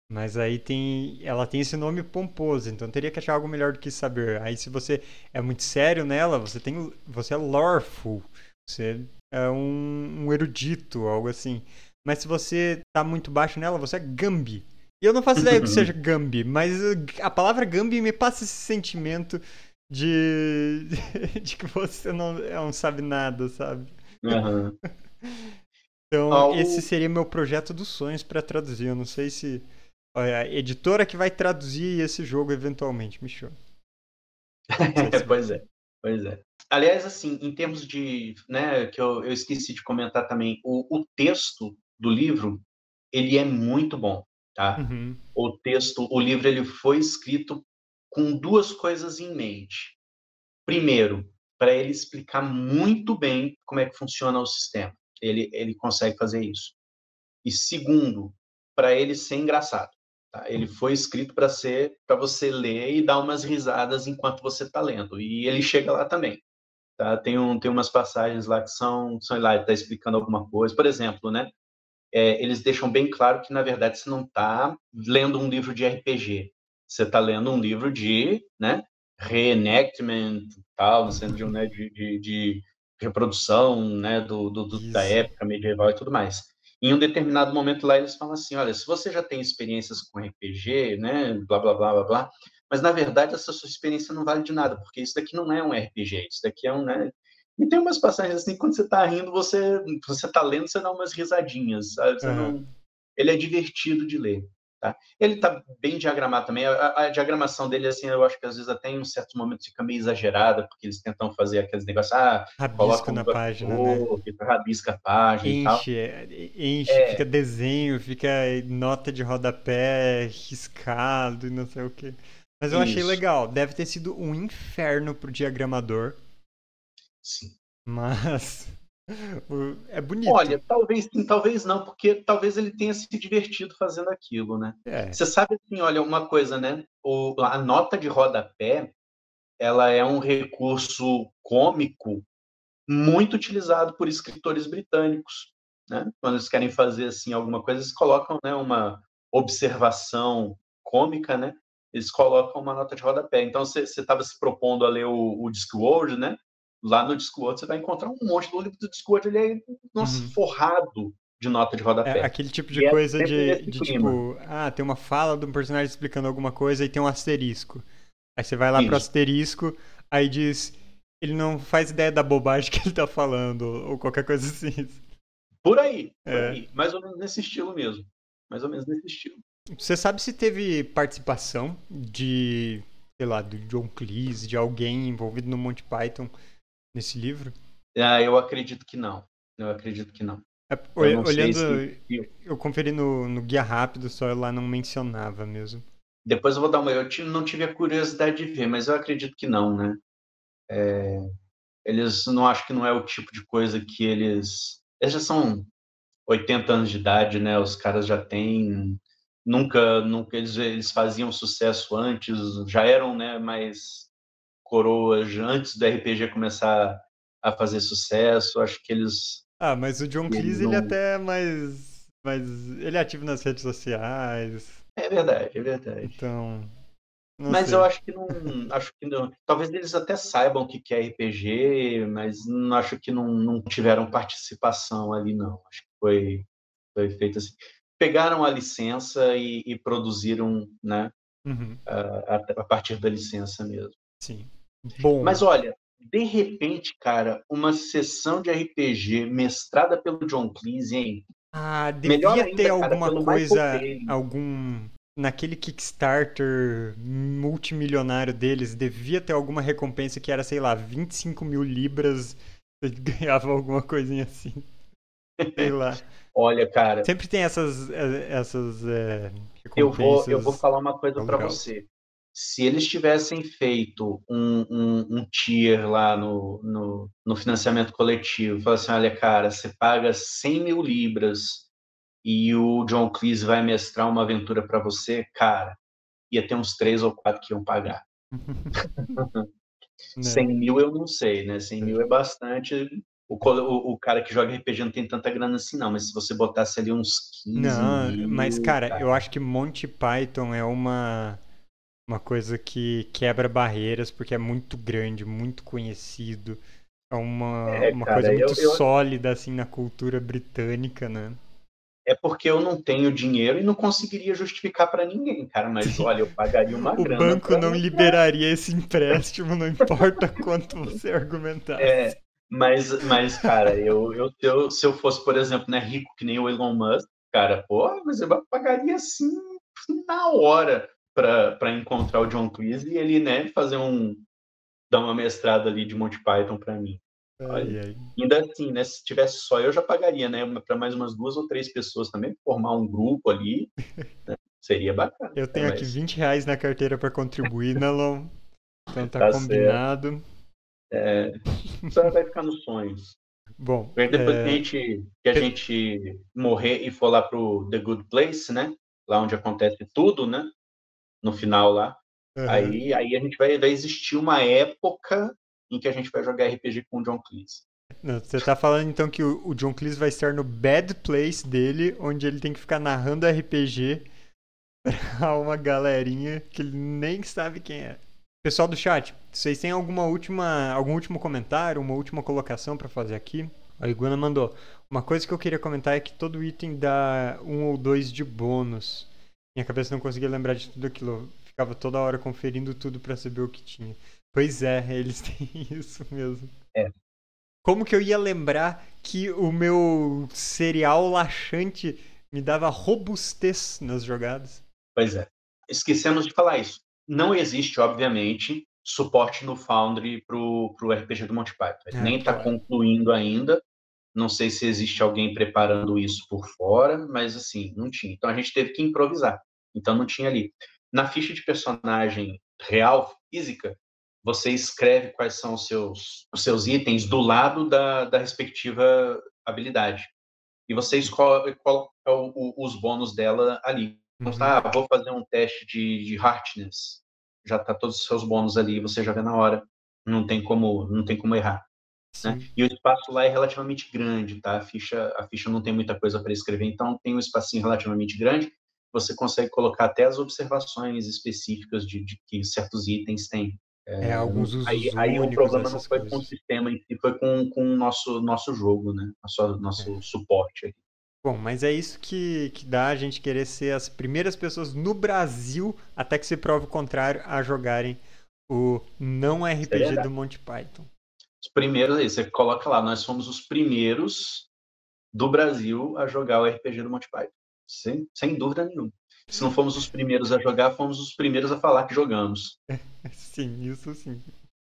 Mas aí tem. Ela tem esse nome pomposo, então teria que achar algo melhor do que saber. Aí se você é muito sério nela, você tem. Você é loreful. Você é um, um erudito, algo assim. Mas se você tá muito baixo nela, você é Gambi. E eu não faço ideia do que seja Gambi, mas a palavra Gambi me passa esse sentimento de, de que você não, não sabe nada, sabe? Uhum. Então, esse seria meu projeto dos sonhos para traduzir. Eu não sei se a editora que vai traduzir esse jogo eventualmente, me chama. pois é, pois é. Aliás, assim, em termos de, né, que eu, eu esqueci de comentar também, o, o texto do livro, ele é muito bom, tá? Uhum. O texto, o livro, ele foi escrito com duas coisas em mente. Primeiro, para ele explicar muito bem como é que funciona o sistema. Ele, ele consegue fazer isso. E segundo, para ele ser engraçado. Tá? Ele foi escrito para ser para você ler e dar umas risadas enquanto você está lendo. E ele chega lá também. Tá? Tem, um, tem umas passagens lá que são, são lá, está explicando alguma coisa. Por exemplo, né? É, eles deixam bem claro que, na verdade, você não está lendo um livro de RPG. Você está lendo um livro de né, reenactment, tal, de, né, de, de, de reprodução né, do, do, do da época medieval e tudo mais em um determinado momento lá eles falam assim, olha, se você já tem experiências com RPG, né, blá, blá, blá, blá, blá, mas na verdade essa sua experiência não vale de nada, porque isso daqui não é um RPG, isso daqui é um, né, e tem umas passagens assim, quando você está rindo, você, você tá lendo, você dá umas risadinhas, sabe? Uhum. Não... Ele é divertido de ler. Tá? Ele está bem diagramado também. A, a, diagramação dele, assim, eu acho que às vezes até em um certo momento fica meio exagerada, porque eles tentam fazer aqueles negócios, ah, rabisco na página, né? rabisca a página enche, e tal. Enche, é. fica desenho, fica nota de rodapé riscado e não sei o que. Mas eu Isso. achei legal. Deve ter sido um inferno pro diagramador. Sim. Mas é bonito. Olha, talvez sim, talvez não, porque talvez ele tenha se divertido fazendo aquilo, né? É. Você sabe assim, olha, uma coisa, né? O, a nota de rodapé, ela é um recurso cômico muito utilizado por escritores britânicos, né? Quando eles querem fazer assim alguma coisa, eles colocam, né, uma observação cômica, né? Eles colocam uma nota de rodapé. Então você estava se propondo a ler o, o Discworld, né? lá no Discord você vai encontrar um monte do livro do Discord, ele é nossa, uhum. forrado de nota de rodapé. É aquele tipo de e é coisa é de, de tipo, ah, tem uma fala de um personagem explicando alguma coisa e tem um asterisco. Aí você vai lá Isso. pro asterisco, aí diz, ele não faz ideia da bobagem que ele tá falando, ou qualquer coisa assim. Por aí, por é. aí. Mais ou menos nesse estilo mesmo. Mais ou menos nesse estilo. Você sabe se teve participação de, sei lá, do John Cleese, de alguém envolvido no Monty Python nesse livro? Ah, eu acredito que não. Eu acredito que não. É, olhando, se... eu conferi no, no guia rápido, só lá não mencionava mesmo. Depois eu vou dar uma. Eu não tive a curiosidade de ver, mas eu acredito que não, né? É, eles não acho que não é o tipo de coisa que eles. Eles já são 80 anos de idade, né? Os caras já têm. Nunca, nunca eles, eles faziam sucesso antes, já eram, né? Mais coroas antes do RPG começar a fazer sucesso. Acho que eles. Ah, mas o John Cleese, não... ele até é mais. mais. Ele é ativo nas redes sociais. É verdade, é verdade. Então. Mas sei. eu acho que não. Acho que não. Talvez eles até saibam o que é RPG, mas não acho que não, não tiveram participação ali, não. Acho que foi, foi feito assim. Pegaram a licença e, e produziram, né? Uhum. A, a, partir da licença mesmo. Sim. Bom. Mas olha, de repente, cara, uma sessão de RPG mestrada pelo John Cleese, hein? Ah, devia ainda, ter alguma cara, coisa, algum naquele Kickstarter multimilionário deles, devia ter alguma recompensa que era, sei lá, 25 mil libras, você ganhava alguma coisinha assim. Sei lá. Olha, cara. Sempre tem essas, eh, essas é, eu vou Eu vou falar uma coisa para você. Se eles tivessem feito um, um, um tier lá no, no, no financiamento coletivo, falasse assim, olha, cara, você paga 100 mil libras e o John Cleese vai mestrar uma aventura para você, cara, ia ter uns três ou quatro que iam pagar. 100 mil eu não sei, né? 100 mil é bastante. O, o, o, cara que joga RPG não tem tanta grana assim, não, mas se você botasse ali uns 15. Não, mil, mas, cara, cara, eu acho que Monty Python é uma, uma coisa que quebra barreiras, porque é muito grande, muito conhecido. É uma, é, uma cara, coisa muito eu, eu... sólida, assim, na cultura britânica, né? é porque eu não tenho dinheiro e não conseguiria justificar para ninguém, cara. Mas olha, eu pagaria uma o grana. O banco não liberaria esse empréstimo, não importa quanto você argumentasse. É, mas, mas cara, eu, eu, eu, se eu fosse, por exemplo, né, rico que nem o Elon Musk, cara, pô, mas eu pagaria assim na hora para encontrar o John Cleese e ele, né, fazer um dar uma mestrada ali de Monty Python para mim. Ai, ai. Ainda assim, né? Se tivesse só eu, já pagaria, né? Para mais umas duas ou três pessoas também, formar um grupo ali. Né? Seria bacana. Eu tenho aqui 20 reais na carteira para contribuir, Nalon. Né, então tá, tá combinado. É, só vai ficar nos sonhos. Bom. Depois é... que, a gente, que a gente morrer e for lá pro The Good Place, né? Lá onde acontece tudo, né? No final lá. Uhum. Aí, aí a gente vai, vai existir uma época em que a gente vai jogar RPG com o John Cleese. Não, você tá falando então que o, John Cleese vai estar no bad place dele, onde ele tem que ficar narrando RPG pra uma galerinha que ele nem sabe quem é. Pessoal do chat, vocês têm alguma última, algum último comentário, uma última colocação para fazer aqui? A Iguana mandou. Uma coisa que eu queria comentar é que todo item dá um ou dois de bônus. Minha cabeça não conseguia lembrar de tudo aquilo. Ficava toda hora conferindo tudo para saber o que tinha. Pois é, eles têm isso mesmo. É. Como que eu ia lembrar que o meu cereal laxante me dava robustez nas jogadas? Pois é. Esquecemos de falar isso. Não existe, obviamente, suporte no Foundry pro, pro RPG do Monty Python. É, nem está concluindo ainda. Não sei se existe alguém preparando isso por fora, mas assim, não tinha. Então a gente teve que improvisar. Então não tinha ali. Na ficha de personagem real, física, você escreve quais são os seus, os seus itens do lado da, da respectiva habilidade. E você escolhe coloca os bônus dela ali. Então, uhum. tá, vou fazer um teste de, de hardness. Já tá todos os seus bônus ali, você já vê na hora. Não tem como, não tem como errar. Né? E o espaço lá é relativamente grande, tá? A ficha, a ficha não tem muita coisa para escrever, então tem um espacinho relativamente grande. Você consegue colocar até as observações específicas de, de que certos itens têm. É, alguns usos aí, aí o problema não foi coisas. com o sistema em si, foi com, com o nosso, nosso jogo, né? Nosso, nosso é. suporte. Bom, mas é isso que, que dá a gente querer ser as primeiras pessoas no Brasil, até que se prove o contrário, a jogarem o não RPG é do Monty Python. Os primeiros, aí, você coloca lá, nós fomos os primeiros do Brasil a jogar o RPG do Monty Python. Sem, sem dúvida nenhuma. Se não fomos os primeiros a jogar, fomos os primeiros a falar que jogamos. sim, isso sim.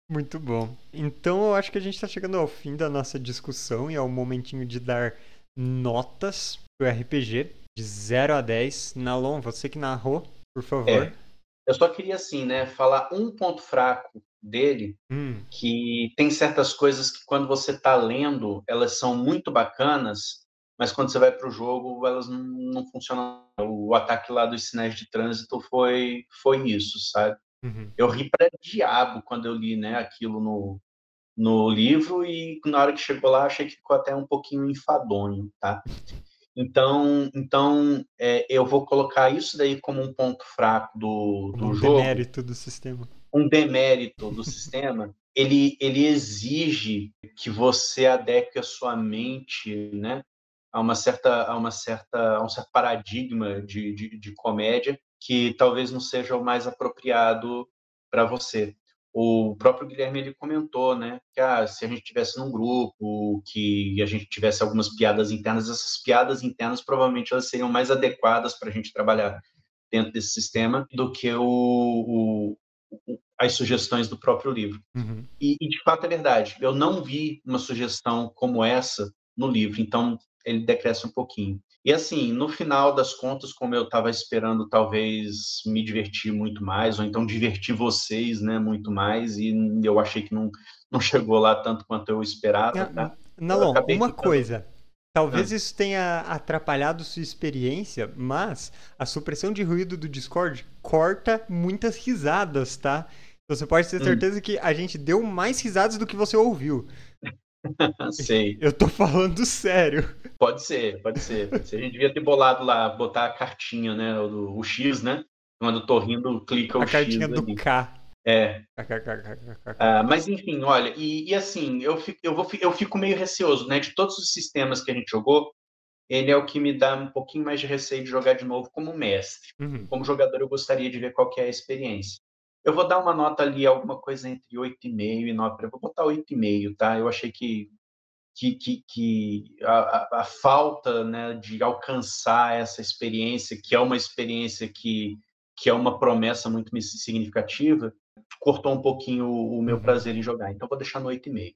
Muito bom. Então eu acho que a gente está chegando ao fim da nossa discussão e é o momentinho de dar notas pro RPG de 0 a 10. Nalon, você que narrou, por favor. É. Eu só queria, assim, né, falar um ponto fraco dele, hum. que tem certas coisas que quando você está lendo, elas são muito bacanas, mas quando você vai para o jogo, elas não, não, funcionam. O ataque lá dos sinais de trânsito foi, foi isso, sabe? Uhum. Eu ri para diabo quando eu li né, aquilo no, no livro e na hora que chegou lá achei que ficou até um pouquinho enfadonho, tá? Então, então é, eu vou colocar isso daí como um ponto fraco do, do um jogo. Um demérito do sistema. Um demérito do sistema. Ele, ele exige que você adeque a sua mente, né, a uma certa, a uma certa, a um certo paradigma de, de, de comédia que talvez não seja o mais apropriado para você o próprio Guilherme ele comentou, né, que ah, se a gente tivesse num grupo, que a gente tivesse algumas piadas internas, essas piadas internas provavelmente elas seriam mais adequadas para a gente trabalhar dentro desse sistema do que o, o, o as sugestões do próprio livro. Uhum. E, e, de fato é verdade. Eu não vi uma sugestão como essa no livro, então ele decresce um pouquinho. E assim, no final das contas, como eu estava esperando talvez me divertir muito mais, ou então divertir vocês né, muito mais, e eu achei que não, não chegou lá tanto quanto eu esperava. Tá? Não, uma ficando... coisa. Talvez ah. isso tenha atrapalhado sua experiência, mas a supressão de ruído do Discord corta muitas risadas, tá? Então você pode ter hum. certeza hum. que a gente deu mais risadas do que você ouviu. Sei. Eu tô falando sério. Pode ser, pode ser, pode ser. A gente devia ter bolado lá, botar a cartinha, né? O, o X, né? Quando eu tô rindo, clica o X. A cartinha do ali. K. É. Ah, mas enfim, olha, e, e, assim, eu fico, eu, vou, eu fico meio receoso, né? De todos os sistemas que a gente jogou, ele é o que me dá um pouquinho mais de receio de jogar de novo como mestre. Uhum. Como jogador, eu gostaria de ver qual é a experiência. Eu vou dar uma nota ali, alguma coisa entre 8,5 e 9. Eu vou botar 8,5, tá? Eu achei que, que, que, que a, a, falta né, de alcançar essa experiência, que é uma experiência que, que é uma promessa muito significativa, cortou um pouquinho o, o meu uhum. prazer em jogar. Então, vou deixar no 8,5.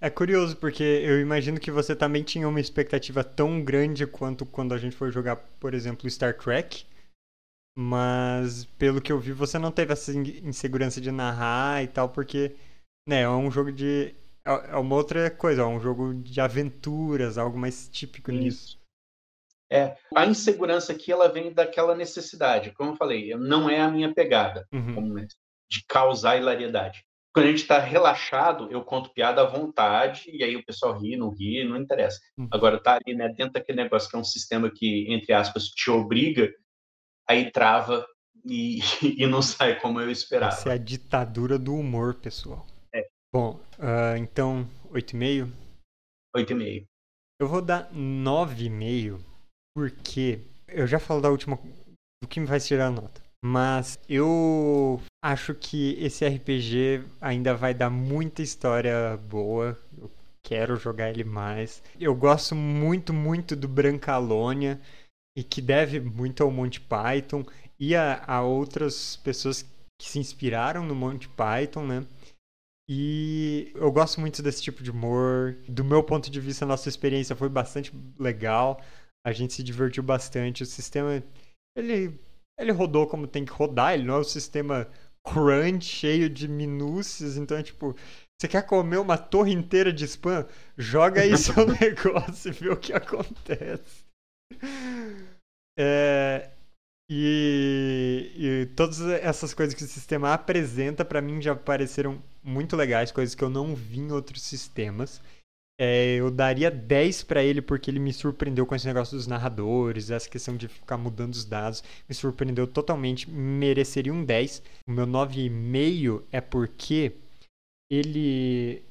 É curioso, porque eu imagino que você também tinha uma expectativa tão grande quanto quando a gente foi jogar, por exemplo, Star Trek. Mas pelo que eu vi, você não teve essa insegurança de narrar e tal, porque né, é um jogo de. É, é uma outra coisa, é um jogo de aventuras, algo mais típico Isso. nisso. É, a insegurança aqui ela vem daquela necessidade, como eu falei, não é a minha pegada uhum. de causar hilariedade. Quando a gente está relaxado, eu conto piada à vontade e aí o pessoal ri, não ri, não interessa. Uhum. Agora tá ali, né, dentro daquele negócio que é um sistema que, entre aspas, te obriga aí trava e, e não sai como eu esperava. Essa é a ditadura do humor, pessoal. É. Bom, uh, então, 8,5? 8,5. Eu vou dar 9,5 porque eu já falo da última do que me vai tirar a nota. Mas eu acho que esse RPG ainda vai dar muita história boa. Eu quero jogar ele mais. Eu gosto muito, muito do Brancalônia e que deve muito ao Monty Python e a, a outras pessoas que se inspiraram no Monty Python, né? E eu gosto muito desse tipo de humor. Do meu ponto de vista, a nossa experiência foi bastante legal. A gente se divertiu bastante. O sistema, ele, ele rodou como tem que rodar. Ele não é um sistema crunch, cheio de minúcias. Então, é tipo, você quer comer uma torre inteira de spam? Joga aí seu negócio e vê o que acontece. É, e, e, todas essas coisas que o sistema apresenta para mim já pareceram muito legais, coisas que eu não vi em outros sistemas. É, eu daria 10 para ele porque ele me surpreendeu com esse negócio dos narradores, essa questão de ficar mudando os dados, me surpreendeu totalmente, mereceria um 10. O meu 9,5 é porque ele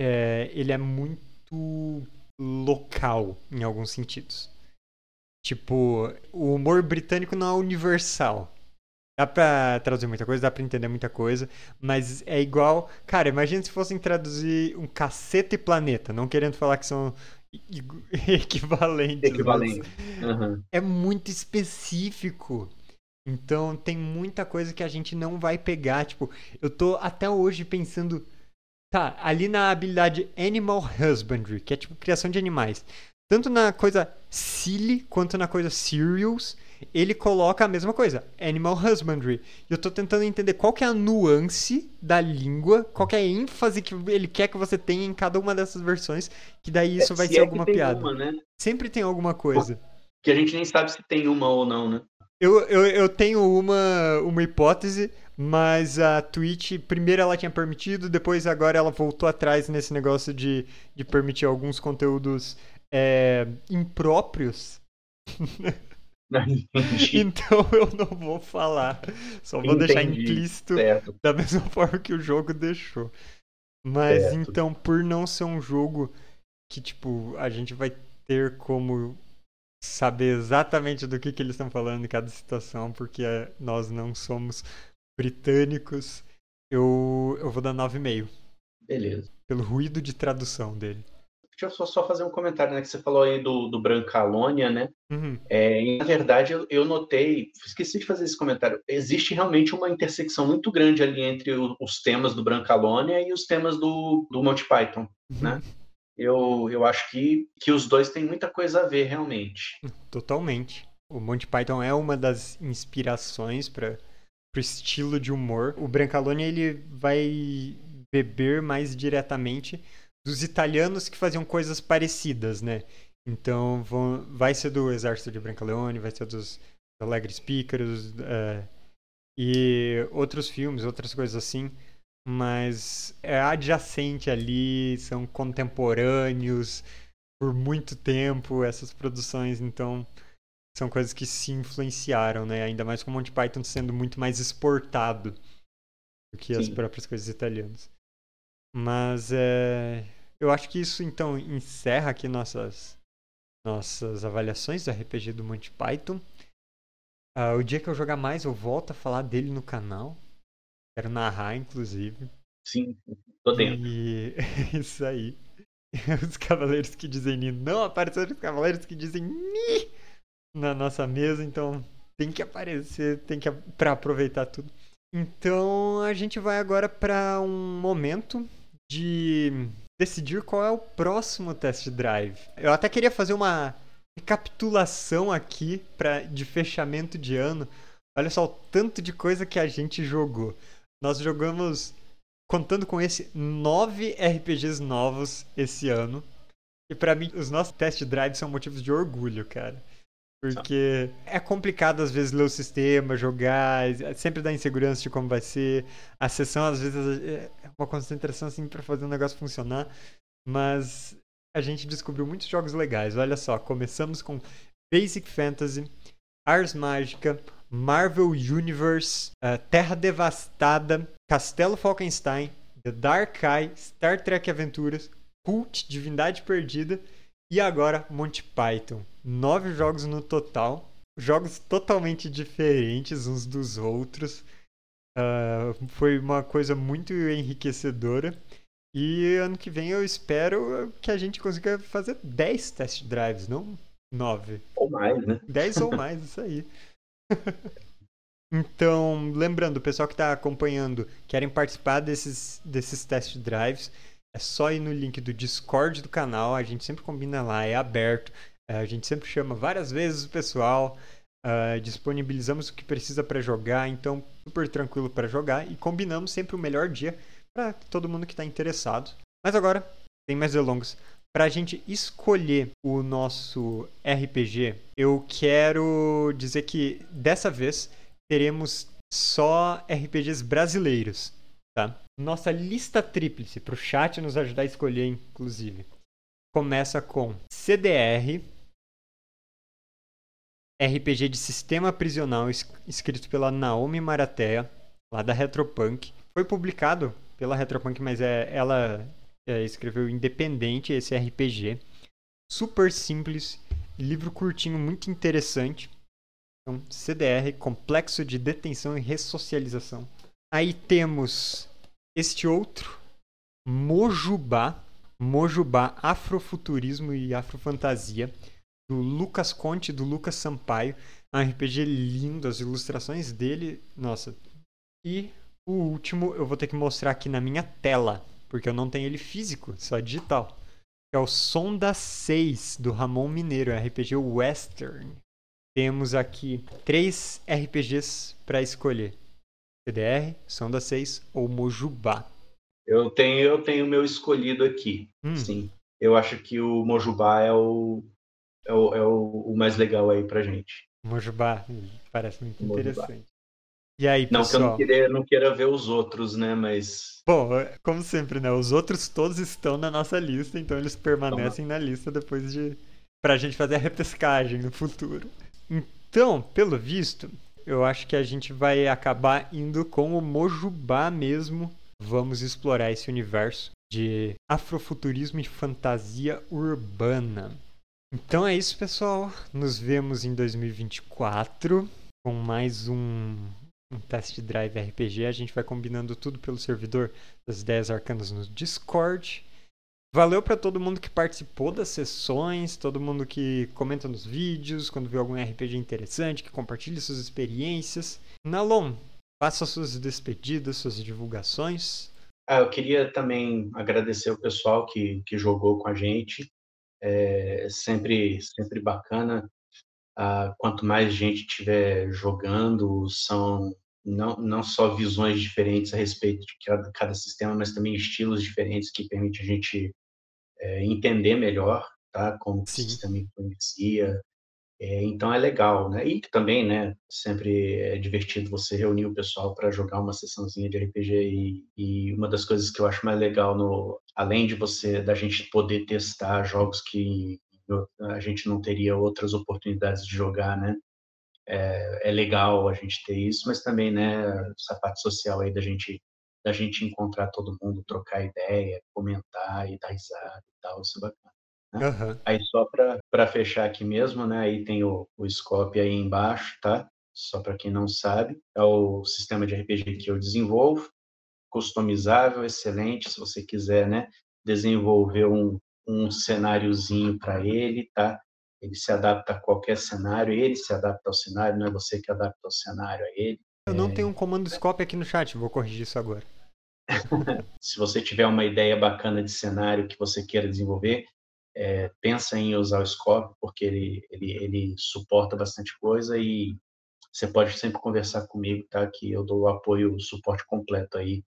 é, ele é muito local em alguns sentidos. Tipo, o humor britânico não é universal. Dá pra traduzir muita coisa, dá pra entender muita coisa, mas é igual. Cara, imagina se fossem traduzir um cacete e planeta, não querendo falar que são equivalentes. Equivalente. Uhum. É muito específico. Então tem muita coisa que a gente não vai pegar. Tipo, eu tô até hoje pensando. Tá, ali na habilidade Animal Husbandry, que é tipo criação de animais. Tanto na coisa silly quanto na coisa serious, ele coloca a mesma coisa, animal husbandry. E eu tô tentando entender qual que é a nuance da língua, qual que é a ênfase que ele quer que você tenha em cada uma dessas versões, que daí isso é, vai ser é alguma piada. Uma, né? Sempre tem alguma coisa. Que a gente nem sabe se tem uma ou não, né? Eu, eu, eu tenho uma, uma hipótese, mas a Twitch, primeiro ela tinha permitido, depois agora ela voltou atrás nesse negócio de, de permitir alguns conteúdos é, impróprios. então eu não vou falar. Só vou Entendi. deixar implícito certo. da mesma forma que o jogo deixou. Mas certo. então, por não ser um jogo que, tipo, a gente vai ter como saber exatamente do que, que eles estão falando em cada situação, porque nós não somos britânicos, eu, eu vou dar 9,5. Beleza. Pelo ruído de tradução dele. Deixa eu só, fazer um comentário, né? Que você falou aí do, do Brancalônia, né? Uhum. É, na verdade, eu, eu, notei, esqueci de fazer esse comentário, existe realmente uma intersecção muito grande ali entre o, os temas do Brancalônia e os temas do, do Monty Python, uhum. né? Eu, eu acho que, que os dois têm muita coisa a ver, realmente. Totalmente. O Monty Python é uma das inspirações para o estilo de humor. O Brancalônia, ele vai beber mais diretamente dos italianos que faziam coisas parecidas, né? Então vão, vai ser do Exército de Brancaleone, vai ser dos Alegres Pícaros é, e outros filmes, outras coisas assim. Mas é adjacente ali, são contemporâneos por muito tempo essas produções, então são coisas que se influenciaram, né? Ainda mais com o Monty Python sendo muito mais exportado do que Sim. as próprias coisas italianas. Mas é, eu acho que isso então encerra aqui nossas, nossas avaliações do RPG do Monty Python. Uh, o dia que eu jogar mais, eu volto a falar dele no canal. Quero narrar, inclusive. Sim, tô dentro. E isso aí. Os cavaleiros que dizem Ni não apareceram os cavaleiros que dizem Ni na nossa mesa, então tem que aparecer, tem que para aproveitar tudo. Então a gente vai agora para um momento de decidir qual é o próximo test drive. Eu até queria fazer uma recapitulação aqui pra, de fechamento de ano. Olha só o tanto de coisa que a gente jogou. Nós jogamos, contando com esse, nove RPGs novos esse ano. E para mim, os nossos test drives são motivos de orgulho, cara. Porque é complicado às vezes ler o sistema, jogar, sempre dá insegurança de como vai ser. A sessão às vezes é uma concentração assim para fazer o negócio funcionar, mas a gente descobriu muitos jogos legais. Olha só, começamos com Basic Fantasy, Ars Mágica, Marvel Universe, uh, Terra Devastada, Castelo Falkenstein, The Dark Eye, Star Trek Aventuras, Cult, Divindade Perdida e agora Monty Python. Nove jogos no total. Jogos totalmente diferentes uns dos outros. Uh, foi uma coisa muito enriquecedora. E ano que vem eu espero que a gente consiga fazer 10 test drives, não 9. Ou mais, né? 10 ou mais, isso aí. então, lembrando, o pessoal que está acompanhando, querem participar desses, desses test drives, é só ir no link do Discord do canal, a gente sempre combina lá, é aberto. É, a gente sempre chama várias vezes o pessoal, uh, disponibilizamos o que precisa para jogar, então super tranquilo para jogar e combinamos sempre o melhor dia para todo mundo que está interessado. Mas agora, sem mais delongas, para a gente escolher o nosso RPG, eu quero dizer que dessa vez teremos só RPGs brasileiros tá? Nossa lista tríplice para o chat nos ajudar a escolher, inclusive. Começa com CDR, RPG de sistema prisional escrito pela Naomi Maratea, lá da Retropunk. Foi publicado pela Retropunk, mas é, ela é, escreveu independente esse RPG. Super simples, livro curtinho muito interessante. Então, CDR, Complexo de Detenção e Ressocialização. Aí temos este outro, Mojubá, Mojubá Afrofuturismo e Afrofantasia, do Lucas Conte, do Lucas Sampaio. É um RPG lindo, as ilustrações dele, nossa. E o último eu vou ter que mostrar aqui na minha tela, porque eu não tenho ele físico, só digital. é o Sonda 6 do Ramon Mineiro, RPG Western. Temos aqui três RPGs para escolher: CDR, Sonda 6 ou Mojubá. Eu tenho eu tenho meu escolhido aqui. Hum. Sim. Eu acho que o Mojubá é o, é o, é o, o mais legal aí pra gente. Mojubá, parece muito Mojubá. interessante. E aí, pessoal? Não que eu não queira, não queira ver os outros, né? Mas. Bom, é, como sempre, né? Os outros todos estão na nossa lista, então eles permanecem Toma. na lista depois de. pra gente fazer a repescagem no futuro. Então, pelo visto, eu acho que a gente vai acabar indo com o Mojubá mesmo. Vamos explorar esse universo de afrofuturismo e fantasia urbana. Então é isso, pessoal. Nos vemos em 2024 com mais um um test drive RPG. A gente vai combinando tudo pelo servidor das ideias arcanas no Discord. Valeu para todo mundo que participou das sessões, todo mundo que comenta nos vídeos, quando vê algum RPG interessante, que compartilha suas experiências. Nalon, faça suas despedidas, suas divulgações. Ah, eu queria também agradecer o pessoal que, que jogou com a gente. É sempre, sempre bacana ah, quanto mais gente tiver jogando, são não, não só visões diferentes a respeito de cada, cada sistema, mas também estilos diferentes que permite a gente é, entender melhor tá, como Sim. o sistema influencia. É, então é legal, né? E também, né? Sempre é divertido você reunir o pessoal para jogar uma sessãozinha de RPG e, e, uma das coisas que eu acho mais legal no, além de você da gente poder testar jogos que a gente não teria outras oportunidades de jogar, né? É, é, legal a gente ter isso, mas também, né, essa parte social aí da gente da gente encontrar todo mundo, trocar ideia, comentar e dar risada e tal, isso é bacana. Né? Uhum. Aí só para fechar aqui mesmo, né, aí tem o, o scope aí embaixo, tá? Só para quem não sabe, é o sistema de RPG que eu desenvolvo, customizável, excelente, se você quiser, né, desenvolver um, um cenáriozinho para ele, tá? Ele se adapta a qualquer cenário, ele se adapta ao cenário, não é você que adapta o cenário a ele. Eu não é... tenho um comando scope aqui no chat, vou corrigir isso agora. se você tiver uma ideia bacana de cenário que você queira desenvolver, é, pensa em usar o scope, porque ele, ele, ele suporta bastante coisa e você pode sempre conversar comigo, tá? Que eu dou o apoio, o suporte completo aí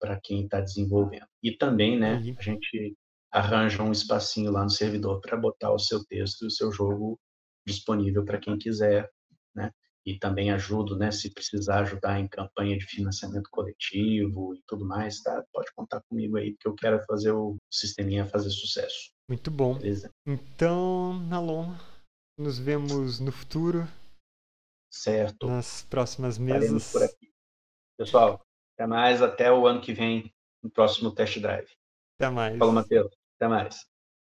para quem está desenvolvendo. E também, né, a gente arranja um espacinho lá no servidor para botar o seu texto e o seu jogo disponível para quem quiser, né? E também ajudo, né? Se precisar ajudar em campanha de financiamento coletivo e tudo mais, tá? Pode contar comigo aí, porque eu quero fazer o sisteminha fazer sucesso. Muito bom. Beleza? Então, Nalon, nos vemos no futuro. Certo. Nas próximas mesas. por aqui. Pessoal, até mais. Até o ano que vem, no próximo test drive. Até mais. Falou, Matheus. Até mais.